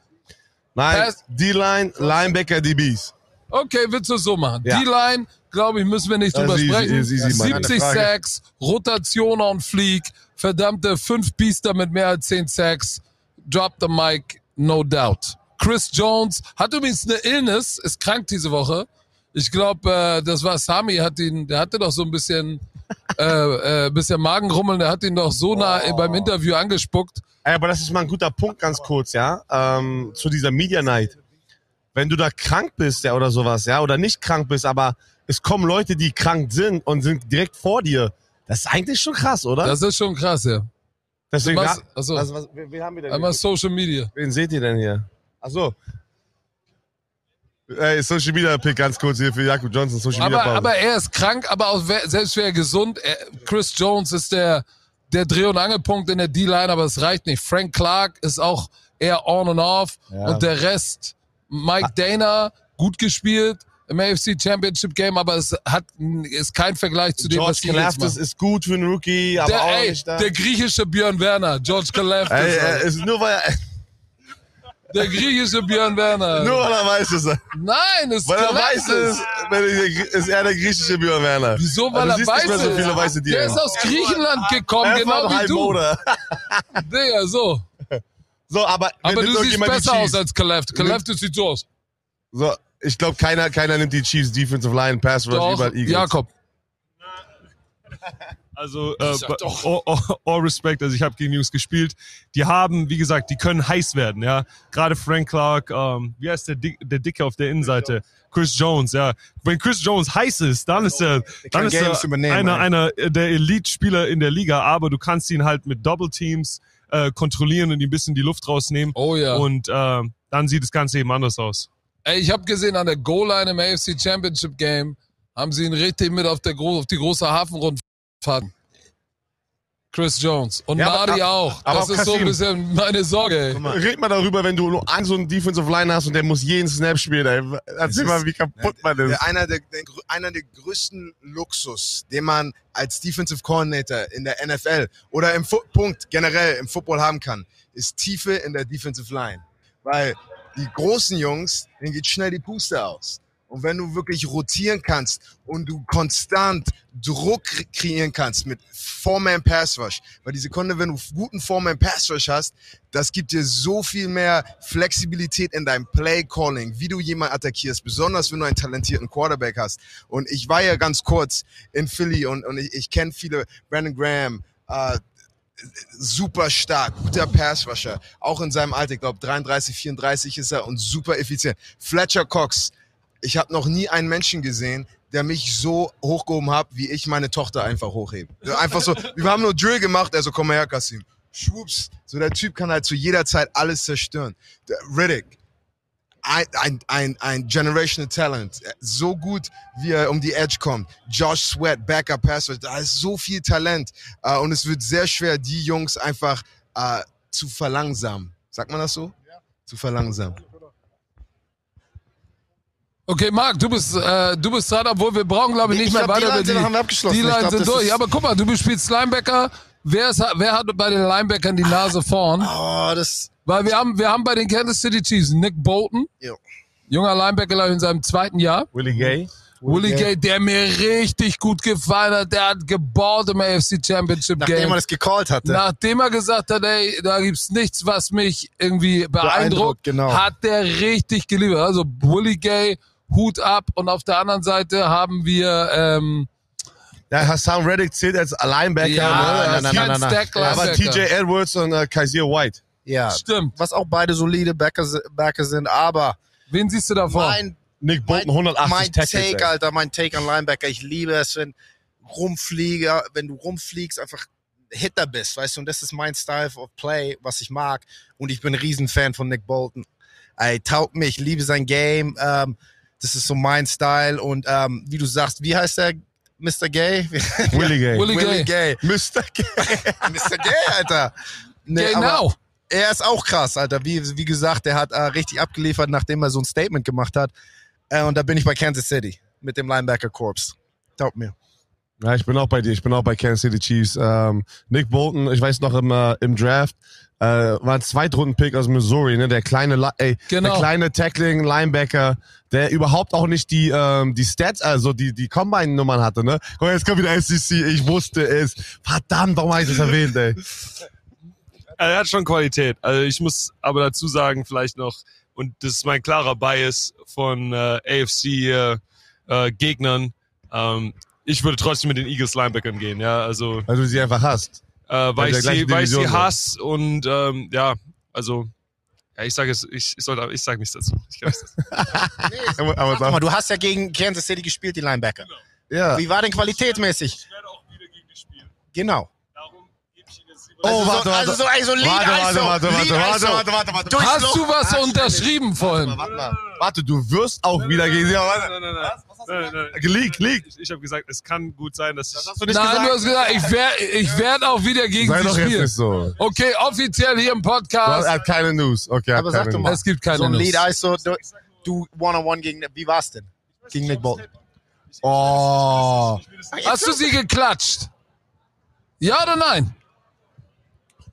Speaker 2: Nein, D-Line, Linebacker, DBs.
Speaker 1: Okay, willst du so machen?
Speaker 2: Ja.
Speaker 1: D-Line, glaube ich, müssen wir nicht drüber
Speaker 2: easy,
Speaker 1: sprechen.
Speaker 2: easy, Mann.
Speaker 1: 70
Speaker 4: Keine Frage.
Speaker 1: Sacks, Rotation on Fleek, verdammte fünf Biester mit mehr als 10 Sacks. Drop the mic, no doubt. Chris Jones hat übrigens eine Illness, ist krank diese Woche. Ich glaube, äh, das war Sami, hat ihn, der hatte doch so ein bisschen, äh, äh, bisschen Magenrummeln, der hat ihn doch so nah beim Interview angespuckt.
Speaker 2: Ey, aber das ist mal ein guter Punkt, ganz kurz, ja, ähm, zu dieser Media Night. Wenn du da krank bist, ja, oder sowas, ja, oder nicht krank bist, aber es kommen Leute, die krank sind und sind direkt vor dir. Das ist eigentlich schon krass, oder?
Speaker 1: Das ist schon krass, ja.
Speaker 2: Deswegen,
Speaker 1: Was,
Speaker 2: ja,
Speaker 1: also,
Speaker 2: was, wen, wen haben wir denn
Speaker 1: einmal
Speaker 2: hier?
Speaker 1: Social Media.
Speaker 2: Wen seht ihr denn hier? Ach so. Ey, Social Media Pick ganz kurz hier für Jakob Johnson, Social Media
Speaker 1: Aber, aber er ist krank, aber auch wer, selbst wäre er gesund. Er, Chris Jones ist der, der Dreh- und Angelpunkt in der D-Line, aber es reicht nicht. Frank Clark ist auch eher on and off.
Speaker 2: Ja.
Speaker 1: Und der Rest, Mike Dana, gut gespielt im AFC Championship Game, aber es hat, ist kein Vergleich zu dem,
Speaker 2: George
Speaker 1: was die
Speaker 2: Kalafdis
Speaker 1: machen.
Speaker 2: ist gut für einen Rookie, aber
Speaker 1: Der,
Speaker 2: auch
Speaker 1: ey,
Speaker 2: nicht da.
Speaker 1: der griechische Björn Werner, George Kalafdis.
Speaker 2: Ey, es ist nur weil er,
Speaker 1: der griechische Björn Werner.
Speaker 2: nur weil er weiß es.
Speaker 1: Nein, es ist
Speaker 2: Weil er weiß
Speaker 1: Kalafdis.
Speaker 2: es, ist er der griechische Björn Werner.
Speaker 1: Wieso, weil
Speaker 2: Also
Speaker 1: er weiß
Speaker 2: so
Speaker 1: es.
Speaker 2: viele weiße
Speaker 1: Der ist aus Griechenland gekommen,
Speaker 2: Er
Speaker 1: genau wie du. Digga, so.
Speaker 2: So, aber,
Speaker 1: Aber du siehst besser
Speaker 2: Chiefs?
Speaker 1: aus als Kaleft. Kaleft sieht so aus.
Speaker 2: So, ich glaube, keiner, keiner nimmt die Chiefs Defensive Line, Pass Rush
Speaker 1: Doch,
Speaker 2: über Eagles.
Speaker 1: Jakob.
Speaker 7: Also äh, all, all, all respect, also ich habe gegen Jungs gespielt. Die haben, wie gesagt, die können heiß werden, ja. Gerade Frank Clark, ähm, wie heißt der, Dick, der Dicke auf der Innenseite? Chris Jones, ja. Wenn Chris Jones heiß ist, dann ist er, dann ist er einer, einer der Elite-Spieler in der Liga, aber du kannst ihn halt mit Double Teams äh, kontrollieren und ihm ein bisschen die Luft rausnehmen.
Speaker 1: Oh ja.
Speaker 7: Und äh, dann sieht das Ganze eben anders aus.
Speaker 1: Ey, ich habe gesehen, an der Goal-Line im AFC Championship Game haben sie ihn richtig mit auf, der auf die große Hafenrundfahrt. Chris Jones. Und
Speaker 2: Ja, aber-
Speaker 1: Nadi auch.
Speaker 2: aber
Speaker 1: Das ist so ein bisschen meine Sorge. Ey.
Speaker 2: Red mal darüber, wenn du nur einen so einen Defensive Line hast und der muss jeden Snap spielen. Ey. Erzähl
Speaker 3: ist-
Speaker 2: mal, wie kaputt man ist.
Speaker 3: Der, einer, der, der, einer der größten Luxus, den man als Defensive Coordinator in der NFL oder im Fu Punkt generell im Football haben kann, ist Tiefe in der Defensive Line. Weil die großen Jungs, denen geht schnell die Puste aus. Und wenn du wirklich rotieren kannst und du konstant Druck kre- kreieren kannst mit Four-Man Pass Rush, weil die Sekunde, wenn du guten Four-Man Pass Rush hast, das gibt dir so viel mehr Flexibilität in deinem Play Calling, wie du jemanden attackierst, besonders wenn du einen talentierten Quarterback hast. Und ich war ja ganz kurz in Philly und, und ich, ich kenne viele, Brandon Graham, äh, super stark, guter Pass Rusher, auch in seinem Alter, ich glaube 33, 34 ist er und super effizient. Fletcher Cox, ich habe noch nie einen Menschen gesehen, der mich so hochgehoben hat, wie ich meine Tochter einfach hochhebe. Einfach so, wir haben nur Drill gemacht, also komm mal her, Kasim. Schwupps. So der Typ kann halt zu jeder Zeit alles zerstören. Der Riddick, ein, ein, ein, ein generational Talent. So gut, wie er um die Edge kommt. Josh Sweat, Backup Passer, da ist so viel Talent. Äh, und es wird sehr schwer, die Jungs einfach äh, zu verlangsamen. Sagt man das so? Ja. Zu verlangsamen.
Speaker 1: Okay, Marc, du bist, äh, du bist dran, obwohl wir brauchen, glaube ich, nicht
Speaker 4: Ich
Speaker 1: mehr
Speaker 4: glaub, die
Speaker 1: weiter die,
Speaker 4: haben wir abgeschlossen.
Speaker 1: die
Speaker 4: Ich
Speaker 1: Lines
Speaker 4: glaub,
Speaker 1: sind durch. Aber guck mal, du spielst Linebacker. Wer, ist, wer hat bei den Linebackern die Nase vorn?
Speaker 4: Oh, das.
Speaker 1: Weil wir haben, wir haben bei den Kansas City Chiefs Nick Bolton,
Speaker 4: Jo.
Speaker 1: junger Linebacker in seinem zweiten Jahr.
Speaker 2: Willie Gay.
Speaker 1: Willie Gay, der mir richtig gut gefallen hat, der hat geballt im AFC Championship
Speaker 4: Nachdem
Speaker 1: Game.
Speaker 4: er das gecallt hatte.
Speaker 1: Nachdem er gesagt hat, ey, da gibt's nichts, was mich irgendwie beeindruckt,
Speaker 4: Beeindruckt, genau.
Speaker 1: hat der richtig geliefert. Also Willie Gay, Hut ab. Und auf der anderen Seite haben wir ähm,
Speaker 2: Ja, Hassan Reddick zählt als Linebacker.
Speaker 1: ja,
Speaker 2: ne?
Speaker 4: nein, nein, nein.
Speaker 1: Stack
Speaker 2: Aber
Speaker 1: Linebacker.
Speaker 2: TJ Edwards und äh, Kaiser White.
Speaker 4: ja.
Speaker 1: Stimmt.
Speaker 4: Was auch beide solide Backer, Backer sind, aber
Speaker 1: Wen siehst du davor?
Speaker 4: mein,
Speaker 2: Nick Bolton,
Speaker 4: mein,
Speaker 2: 180
Speaker 4: mein
Speaker 2: Tackles.
Speaker 4: Take,
Speaker 2: ey.
Speaker 4: Alter, mein Take an Linebacker. Ich liebe es, wenn Rumflieger, wenn du rumfliegst, einfach Hitter bist, weißt du, und das ist mein Style of Play, was ich mag. Und ich bin ein Riesenfan von Nick Bolton. Ey, taugt mich, ich liebe sein Game. Ähm, das ist so mein Style. Und ähm, wie du sagst, wie heißt der Mr. Gay?
Speaker 2: Willie Gay.
Speaker 1: Willie
Speaker 4: Willie
Speaker 1: Gay.
Speaker 4: Gay.
Speaker 2: Mr. Gay.
Speaker 4: Mr. Gay, Alter. Nee,
Speaker 1: Genau.
Speaker 4: er ist auch krass, Alter. Wie, wie gesagt, er hat äh, richtig abgeliefert, nachdem er so ein Statement gemacht hat. Äh, und da bin ich bei Kansas City mit dem Linebacker Corps. Taugt mir.
Speaker 2: Ja, ich bin auch bei dir. Ich bin auch bei Kansas City Chiefs. Ähm, Nick Bolton, ich weiß noch im, äh, im Draft, äh, war ein Zweitrunden-Pick aus Missouri, ne? Der kleine, ey,
Speaker 1: Genau.
Speaker 2: der kleine Tackling Linebacker, der überhaupt auch nicht die ähm, die Stats, also die die Combine-Nummern hatte, ne? Guck mal, jetzt kommt wieder SEC. Ich wusste es. Verdammt, warum habe ich das erwähnt, ey?
Speaker 7: Er hat schon Qualität. Also ich muss aber dazu sagen, vielleicht noch, und das ist mein klarer Bias von äh, AFC äh, äh, Gegnern. Ähm, ich würde trotzdem mit den Eagles Linebackern gehen, ja. Also
Speaker 2: Weil du sie einfach hast.
Speaker 7: Äh, weil, ich sie, weil ich sie hasse und ähm, ja, also ja, ich sage es, ich, ich sollte, ich sage nichts dazu. Ich kann nichts dazu.
Speaker 2: Aber, aber
Speaker 4: Guck mal, du hast ja gegen Kansas City gespielt, die Linebacker.
Speaker 2: ja.
Speaker 4: Wie war denn qualitätsmäßig?
Speaker 7: Ich werde auch wieder gegen die spielen.
Speaker 4: Genau.
Speaker 7: Darum gebe ich Ihnen jetzt lieber.
Speaker 2: Oh,
Speaker 4: also
Speaker 2: warte,
Speaker 4: so,
Speaker 2: warte.
Speaker 4: Also so, also Lead
Speaker 2: Warte, warte, warte, warte, warte, warte, warte, warte.
Speaker 4: Durchs
Speaker 1: Hast du was unterschrieben vorhin?
Speaker 2: Warte, mal. warte, du wirst auch wieder gegen sie. Warte.
Speaker 7: Nein, nein, nein. nein, nein.
Speaker 2: Leak, leak.
Speaker 7: Ich, ich habe gesagt, es kann gut sein, dass ich.
Speaker 2: Hast du nicht
Speaker 1: Nein, du
Speaker 2: gesagt?
Speaker 1: hast gesagt, ich werde ich werd auch wieder gegen
Speaker 2: Sei
Speaker 1: sie
Speaker 2: doch jetzt
Speaker 1: spielen.
Speaker 2: nicht so.
Speaker 1: Okay, offiziell hier im
Speaker 2: Du hast,
Speaker 1: Podcast.
Speaker 2: er hat keine News. Okay, er hat
Speaker 4: Aber sag
Speaker 2: keine
Speaker 4: doch mal.
Speaker 1: Es gibt keine
Speaker 4: So ein
Speaker 1: News.
Speaker 4: Lead ISO, du, du One-on-One gegen, wie war's denn? Gegen Nick Bolton.
Speaker 2: Oh.
Speaker 1: Hast du sie geklatscht? Ja oder nein?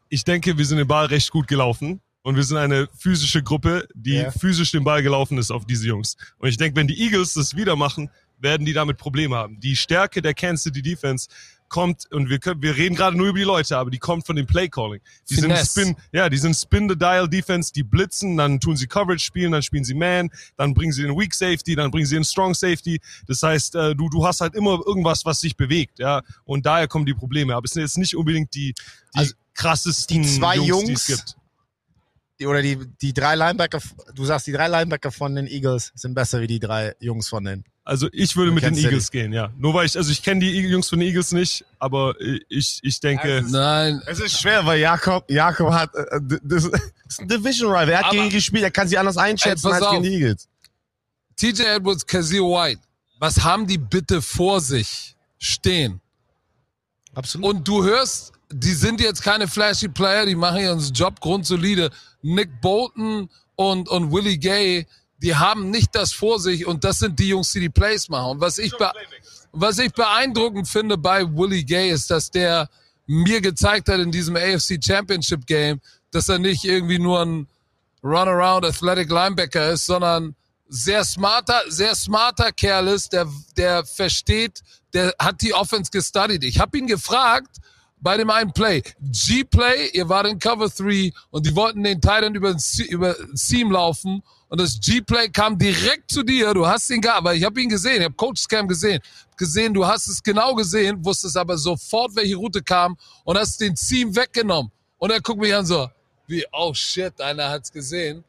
Speaker 7: Ich denke, wir sind den Ball recht gut gelaufen. Und wir sind eine physische Gruppe, die
Speaker 4: Ja.
Speaker 7: physisch den Ball gelaufen ist auf diese Jungs. Und ich denke, wenn die Eagles das wieder machen, werden die damit Probleme haben. Die Stärke der Kansas City Defense kommt, und wir können, wir reden gerade nur über die Leute, aber die kommt von dem Play Calling. Die sind
Speaker 1: Finesse.
Speaker 7: Spin, ja, die sind Spin the Dial Defense, die blitzen, dann tun sie Coverage spielen, dann spielen sie Man, dann bringen sie den Weak Safety, dann bringen sie den Strong Safety. Das heißt, äh, du, du hast halt immer irgendwas, was sich bewegt, ja. Und daher kommen die Probleme. Aber es sind jetzt nicht unbedingt die, die
Speaker 4: Also,
Speaker 7: krassesten
Speaker 4: die zwei
Speaker 7: Jungs, die
Speaker 4: Jungs,
Speaker 7: es gibt.
Speaker 4: Die, oder die, die drei Linebacker, du sagst, die drei Linebacker von den Eagles sind besser wie die drei Jungs von den.
Speaker 7: Also ich würde mit den. Eagles gehen, ja. Nur weil ich, also ich kenne die Jungs von den Eagles nicht, aber ich, ich denke,
Speaker 1: Nein.
Speaker 2: Es ist schwer, weil Jakob, Jakob hat, äh, das ist ein Division Rival. Er hat
Speaker 1: Aber-
Speaker 2: gegen die gespielt, er kann sie anders einschätzen
Speaker 1: Ey,
Speaker 2: als gegen die Eagles.
Speaker 1: TJ Edwards, Kazir White. Was haben die bitte vor sich stehen?
Speaker 4: Absolut.
Speaker 1: Und du hörst die sind jetzt keine flashy Player, die machen ihren Job grundsolide. Nick Bolton und, und Willie Gay, die haben nicht das vor sich und das sind die Jungs, die die Plays machen. Und was ich, was ich beeindruckend finde bei Willie Gay ist, dass der mir gezeigt hat in diesem AFC Championship Game, dass er nicht irgendwie nur ein Runaround Athletic Linebacker ist, sondern sehr smarter, sehr smarter Kerl ist, der, der versteht, der hat die Offense gestudied. Ich habe ihn gefragt bei dem einen Play, G-Play, ihr wart in Cover 3 und die wollten den Titan über, über Seam laufen und das G-Play kam direkt zu dir, du hast ihn gehabt, aber ich habe ihn gesehen, ich habe Coach Scam gesehen, gesehen, du hast es genau gesehen, wusstest aber sofort, welche Route kam und hast den Seam weggenommen. Und er guckt mich an so, wie, oh shit, einer hat's gesehen.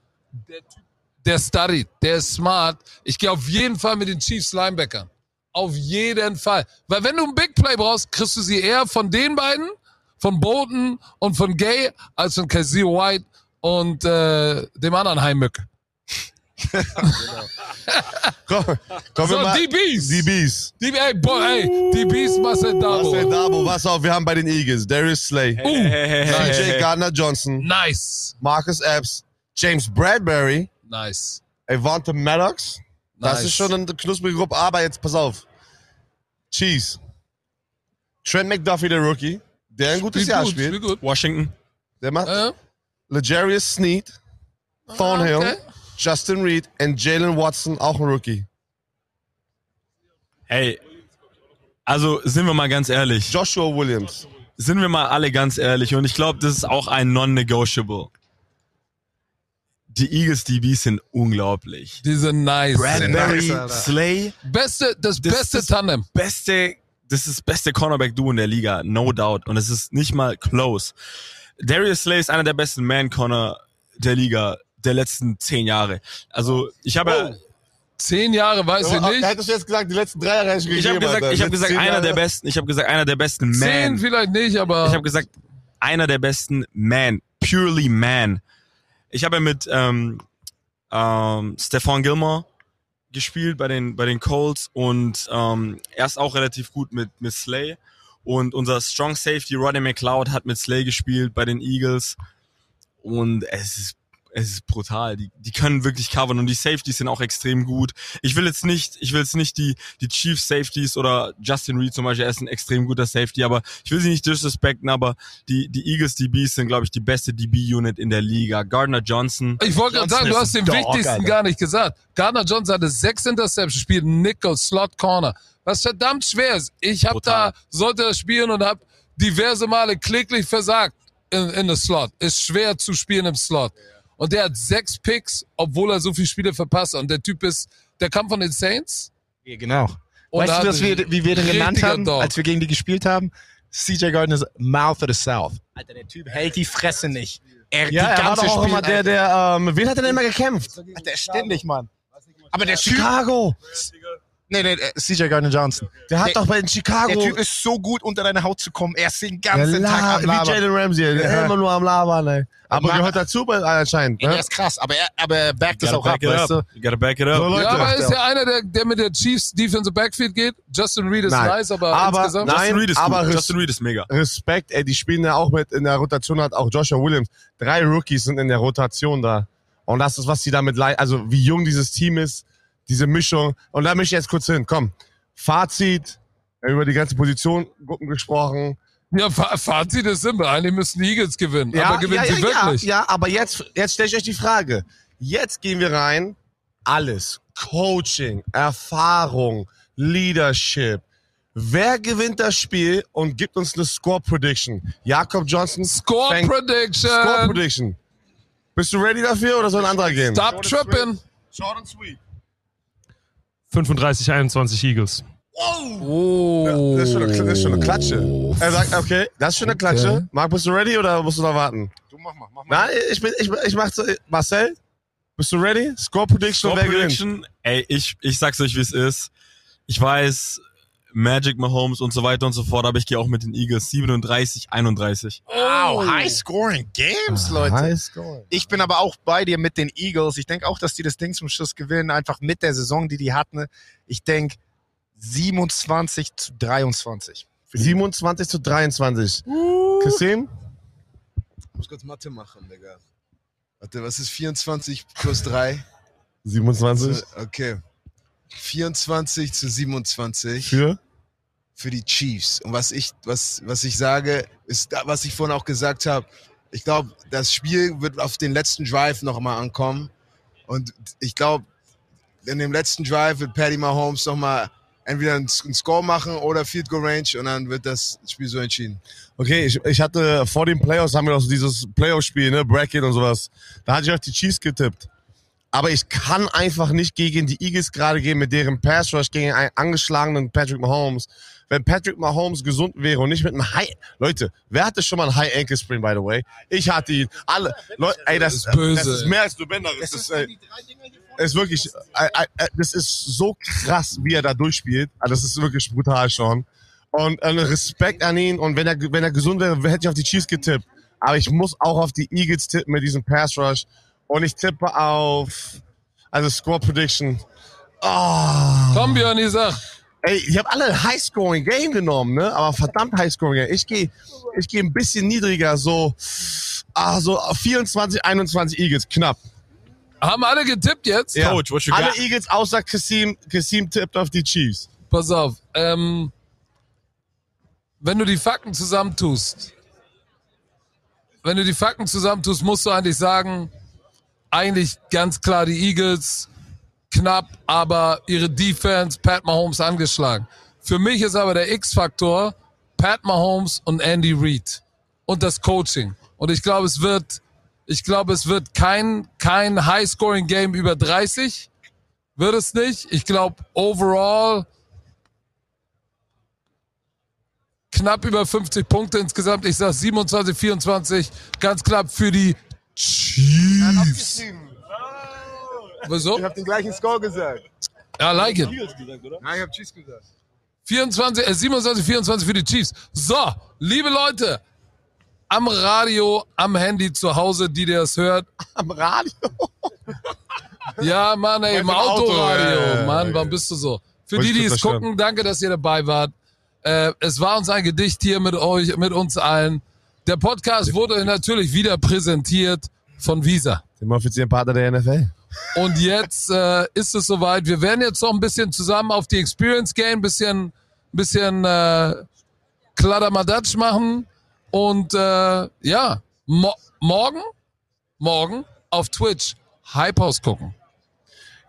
Speaker 1: Der Typ, der studied, der ist smart. Ich gehe auf jeden Fall mit den Chiefs Linebackern. Auf jeden Fall. Weil wenn du ein Big Play brauchst, kriegst du sie eher von den beiden, von Bolton und von Gay, als von Kazir White und äh, dem anderen Heimmück.
Speaker 2: Komm, komm
Speaker 1: So,
Speaker 2: wir mal.
Speaker 1: DBs.
Speaker 2: DBs.
Speaker 1: Die, ey, boy, ey, Beast Marcel Dabo.
Speaker 2: Marcel Dabo, pass auf, wir haben bei den Eagles Darius Slay,
Speaker 1: Uh,
Speaker 2: CJ Gardner Johnson,
Speaker 1: nice.
Speaker 2: Marcus Epps, James Bradbury,
Speaker 1: Nice.
Speaker 2: Avante Maddox. Das
Speaker 1: Nice.
Speaker 2: ist schon eine knusprige Gruppe, aber jetzt pass auf. Cheese. Trent McDuffie, der Rookie, der ein gutes Jahr
Speaker 1: gut,
Speaker 2: spielt.
Speaker 1: gut.
Speaker 5: Washington.
Speaker 2: Der macht
Speaker 1: Äh?
Speaker 2: Legarius Sneed, Thornhill,
Speaker 1: okay.
Speaker 2: Justin Reed und Jalen Watson, auch ein Rookie.
Speaker 5: Ey, also sind wir mal ganz ehrlich.
Speaker 2: Joshua Williams.
Speaker 5: Sind wir mal alle ganz ehrlich. Und ich glaube, das ist auch ein Non-Negotiable. Die Eagles DBs sind unglaublich.
Speaker 1: Die sind nice.
Speaker 5: Bradbury,
Speaker 3: nice.
Speaker 5: Slay,
Speaker 1: Beste, das,
Speaker 5: Das
Speaker 1: beste
Speaker 5: ist-
Speaker 1: Tandem.
Speaker 5: beste, das ist das beste Cornerback-Duo in der Liga, no doubt. Und es ist nicht mal close. Darius Slay ist einer der besten Man-Corner der Liga der letzten zehn Jahre. Also ich habe,
Speaker 1: Zehn Jahre, weiß ich
Speaker 2: Da
Speaker 1: nicht.
Speaker 2: hättest du jetzt gesagt, die letzten drei Jahre hätte ich
Speaker 5: ich habe gesagt, ich
Speaker 2: Jetzt
Speaker 5: gesagt,
Speaker 2: zehn
Speaker 5: einer
Speaker 2: Jahre.
Speaker 5: der besten. Ich habe gesagt, einer der besten
Speaker 1: Zehn
Speaker 5: Man.
Speaker 1: vielleicht nicht, aber
Speaker 5: Ich habe gesagt, einer der besten Man, purely Man. Ich habe ja mit ähm, ähm, Stefan Gilmore gespielt bei den bei den Colts und ähm, er ist auch relativ gut mit mit Slay. Und unser Strong Safety Rodney McLeod hat mit Slay gespielt bei den Eagles. Und es ist es ist brutal. Die, die können wirklich covern und die Safeties sind auch extrem gut. Ich will jetzt nicht, ich will jetzt nicht die, die Chief Safeties oder Justin Reed zum Beispiel, er ist ein extrem guter Safety, aber ich will sie nicht disrespekten, aber die, die Eagles DBs sind, glaube ich, die beste DB-Unit in der Liga. Gardner Johnson.
Speaker 1: ich wollte gerade sagen, du hast den
Speaker 2: Dog,
Speaker 1: wichtigsten
Speaker 2: Alter.
Speaker 1: gar nicht gesagt. Gardner Johnson hatte sechs Interceptions, spielt Nickel, Slot, Corner. Was verdammt schwer ist. Ich habe da, sollte das spielen und habe diverse Male kläglich versagt in, in der Slot. Ist schwer zu spielen im Slot. Und der hat sechs Picks, obwohl er so viele Spiele verpasst. Und der Typ ist, der kam von den Saints.
Speaker 8: Ja, genau.
Speaker 1: Und
Speaker 8: weißt du, was
Speaker 1: hatte
Speaker 8: wir, wie wir den genannt haben,
Speaker 1: Dog.
Speaker 8: als wir gegen die gespielt haben? CJ Gardner's Mouth of the South. Alter, der Typ hält die Fresse nicht. Er,
Speaker 2: Ja,
Speaker 8: die
Speaker 2: er war
Speaker 8: ganze
Speaker 2: doch auch
Speaker 8: Spiel,
Speaker 2: immer der, der, ähm, wen hat er denn immer gekämpft?
Speaker 8: Alter, ständig, Mann. Aber der Typ,
Speaker 2: Chicago.
Speaker 8: Nee, nee, äh, CJ Gardner Johnson.
Speaker 2: Der hat
Speaker 8: Der-
Speaker 2: doch bei den Chicago.
Speaker 8: Der Typ ist so gut, unter deine Haut zu kommen. Er ist den
Speaker 2: der
Speaker 8: ganzen Tag am
Speaker 2: wie
Speaker 8: Labern.
Speaker 2: Jalen Ramsey, der
Speaker 8: Ja.
Speaker 2: immer nur am Labern, ey. Aber gehört dazu bei- anscheinend, ne?
Speaker 8: Der ist krass, aber er, aber er backt das auch ab, weißt du?
Speaker 5: You gotta back it up.
Speaker 2: So, Leute.
Speaker 1: Ja, aber ist ja einer, der, der mit der Chiefs Defensive Backfield geht. Justin Reed ist
Speaker 2: Nein.
Speaker 1: nice, aber,
Speaker 2: Aber
Speaker 1: insgesamt.
Speaker 2: nein,
Speaker 5: Justin Reed ist
Speaker 2: aber
Speaker 5: Justin Reed ist mega.
Speaker 2: Respekt, ey, die spielen ja auch mit, in der Rotation hat auch Joshua Williams. Drei Rookies sind in der Rotation da. Und das ist, was sie damit leiden, also wie jung dieses Team ist, diese Mischung. Und da möchte ich jetzt kurz hin, komm. Fazit, wir haben über die ganze Positiongruppen gesprochen.
Speaker 1: Ja, Fa- Fazit ist simpel. Eigentlich müssen die Eagles gewinnen. aber gewinnen
Speaker 2: ja,
Speaker 1: sie
Speaker 2: ja,
Speaker 1: wirklich?
Speaker 2: Ja, ja, aber jetzt, jetzt stelle ich euch die Frage. Jetzt gehen wir rein. Alles. Coaching, Erfahrung, Leadership. Wer gewinnt das Spiel und gibt uns eine Score Prediction? Jakob Johnson.
Speaker 1: Score
Speaker 2: fängt-
Speaker 1: Prediction.
Speaker 2: Score Prediction. Bist du ready dafür oder soll ein anderer gehen?
Speaker 1: Stop tripping.
Speaker 2: Short and sweet.
Speaker 7: 35, 21 Eagles.
Speaker 1: Oh.
Speaker 2: Das ist, schon eine, das ist schon eine Klatsche. Er sagt, okay, das ist schon eine Klatsche.
Speaker 1: Okay.
Speaker 2: Marc, bist du ready oder musst du noch warten?
Speaker 8: Du mach mal, mach mal.
Speaker 2: Nein, ich bin, ich, ich mach so, Marcel, bist du ready? Score Prediction,
Speaker 5: Score
Speaker 2: wer gewinnt?
Speaker 5: Prediction, ey, ich, ich sag's euch, wie es ist. Ich weiß, Magic Mahomes und so weiter und so fort, aber ich gehe auch mit den Eagles 37, 31.
Speaker 8: Wow, high scoring Games, Leute.
Speaker 2: High score.
Speaker 8: Ich bin aber auch bei dir mit den Eagles. Ich denke auch, dass die das Ding zum Schluss gewinnen, einfach mit der Saison, die die hatten. Ich denke 27 zu 23.
Speaker 2: 27 zu 23. Kassim?
Speaker 3: Ich muss kurz Mathe machen, Digga. Warte, was ist 24 plus 3?
Speaker 2: 27
Speaker 3: Okay. 24 zu 27
Speaker 2: für?
Speaker 3: Für die Chiefs. Und was ich, was, was ich sage, ist, was ich vorhin auch gesagt habe. Ich glaube, das Spiel wird auf den letzten Drive nochmal ankommen. Und ich glaube, in dem letzten Drive wird Patty Mahomes nochmal entweder einen Score machen oder Field Goal Range und dann wird das Spiel so entschieden.
Speaker 2: Okay, ich, ich hatte vor den Playoffs haben wir noch so dieses Playoff-Spiel, ne, Bracket und sowas. Da hatte ich auf die Chiefs getippt. Aber ich kann einfach nicht gegen die Eagles gerade gehen mit deren Pass Rush gegen einen angeschlagenen Patrick Mahomes. Wenn Patrick Mahomes gesund wäre und nicht mit einem High, Leute, wer hatte schon mal einen High Ankle Sprain, by the way? Ich hatte ihn. Alle, Leute, ey, das,
Speaker 1: Das ist böse,
Speaker 2: das ist
Speaker 1: ey.
Speaker 2: mehr als du Bänder. Das ist, äh, ist wirklich, äh, äh, das ist so krass, wie er da durchspielt. Also das ist wirklich brutal schon. Und äh, Respekt an ihn. Und wenn er, wenn er gesund wäre, hätte ich auf die Chiefs getippt. Aber ich muss auch auf die Eagles tippen mit diesem Pass Rush. Und ich tippe auf, also Score Prediction. Oh.
Speaker 1: Komm, Björn, sag.
Speaker 2: Ey, ich habe alle High-Scoring Game genommen, ne? Aber verdammt High-Scoring Game. Ich gehe ich geh ein bisschen niedriger, so, ah, so 24, 21 Eagles, knapp.
Speaker 1: Haben alle getippt jetzt?
Speaker 2: Ja.
Speaker 5: Coach, what you
Speaker 2: Alle
Speaker 5: got?
Speaker 2: Eagles außer Kassim, Kassim tippt auf die Chiefs.
Speaker 1: Pass auf. Ähm, wenn du die Fakten zusammentust, wenn du die Fakten zusammentust, musst du eigentlich sagen, eigentlich ganz klar die Eagles knapp, aber ihre Defense, Pat Mahomes angeschlagen. Für mich ist aber der X-Faktor Pat Mahomes und Andy Reid und das Coaching. Und ich glaube, es wird, ich glaube, es wird kein, kein High-Scoring-Game über 30. Wird es nicht. Ich glaube, overall knapp über 50 Punkte insgesamt. Ich sag 27, 24, ganz knapp für die Chiefs. Wieso?
Speaker 3: Ich habe den gleichen Score gesagt.
Speaker 1: Ja, like it.
Speaker 3: Nein, ich habe Chiefs gesagt.
Speaker 1: 24, äh, 27, 24 für die Chiefs. So, liebe Leute, am Radio, am Handy zu Hause, die dir das hört.
Speaker 2: Am Radio?
Speaker 1: Ja, Mann, ey, im
Speaker 2: Auto,
Speaker 1: Autoradio.
Speaker 2: ja, ja,
Speaker 1: Mann, warum bist du so? Für die, die es gucken, danke, dass ihr dabei wart. Äh, es war uns ein Gedicht hier mit euch, mit uns allen. Der Podcast wurde euch natürlich wieder präsentiert von Visa.
Speaker 2: Dem offiziellen Partner der NFL.
Speaker 1: Und jetzt äh, ist es soweit. Wir werden jetzt noch ein bisschen zusammen auf die Experience gehen, bisschen, bisschen äh, Kladderadatsch machen. Und äh, ja, mo morgen, morgen auf Twitch Hype House gucken.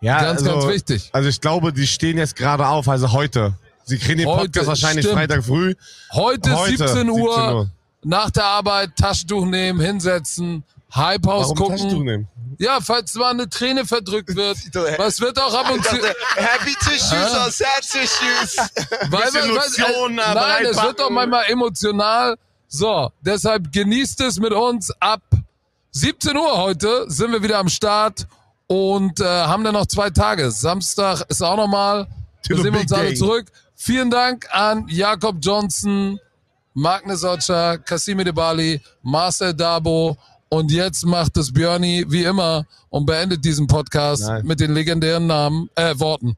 Speaker 2: Ja,
Speaker 1: Ganz,
Speaker 2: also,
Speaker 1: ganz wichtig.
Speaker 2: Also ich glaube, die stehen jetzt gerade auf, also heute. Sie kriegen den
Speaker 1: Heute,
Speaker 2: Podcast wahrscheinlich
Speaker 1: stimmt.
Speaker 2: Freitag früh.
Speaker 1: Heute,
Speaker 2: Heute,
Speaker 1: 17, Uhr,
Speaker 2: 17 Uhr.
Speaker 1: nach der Arbeit Taschentuch nehmen, hinsetzen, Hype House
Speaker 2: Warum
Speaker 1: gucken.
Speaker 2: Taschentuch nehmen?
Speaker 1: Ja, falls mal eine Träne verdrückt wird. Was wird auch ab und zu.
Speaker 3: Happy Tissues or Sad Tissues.
Speaker 1: Weil, weil,
Speaker 2: Lotion,
Speaker 1: äh,
Speaker 2: aber
Speaker 1: nein, es wird doch manchmal emotional. So, deshalb genießt es mit uns. Ab 17 Uhr heute sind wir wieder am Start und äh, haben dann noch zwei Tage. Samstag ist auch nochmal. Sehen wir
Speaker 2: big
Speaker 1: uns alle zurück. Vielen Dank an Jakob Johnson, Magne Socha, Kassimi Debali, Marcel Dabo. Und jetzt macht es Björni wie immer und beendet diesen Podcast
Speaker 2: Nein.
Speaker 1: mit den legendären Namen, äh, Worten.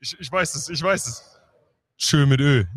Speaker 7: Ich, ich weiß es, ich weiß es. Schön mit Öl.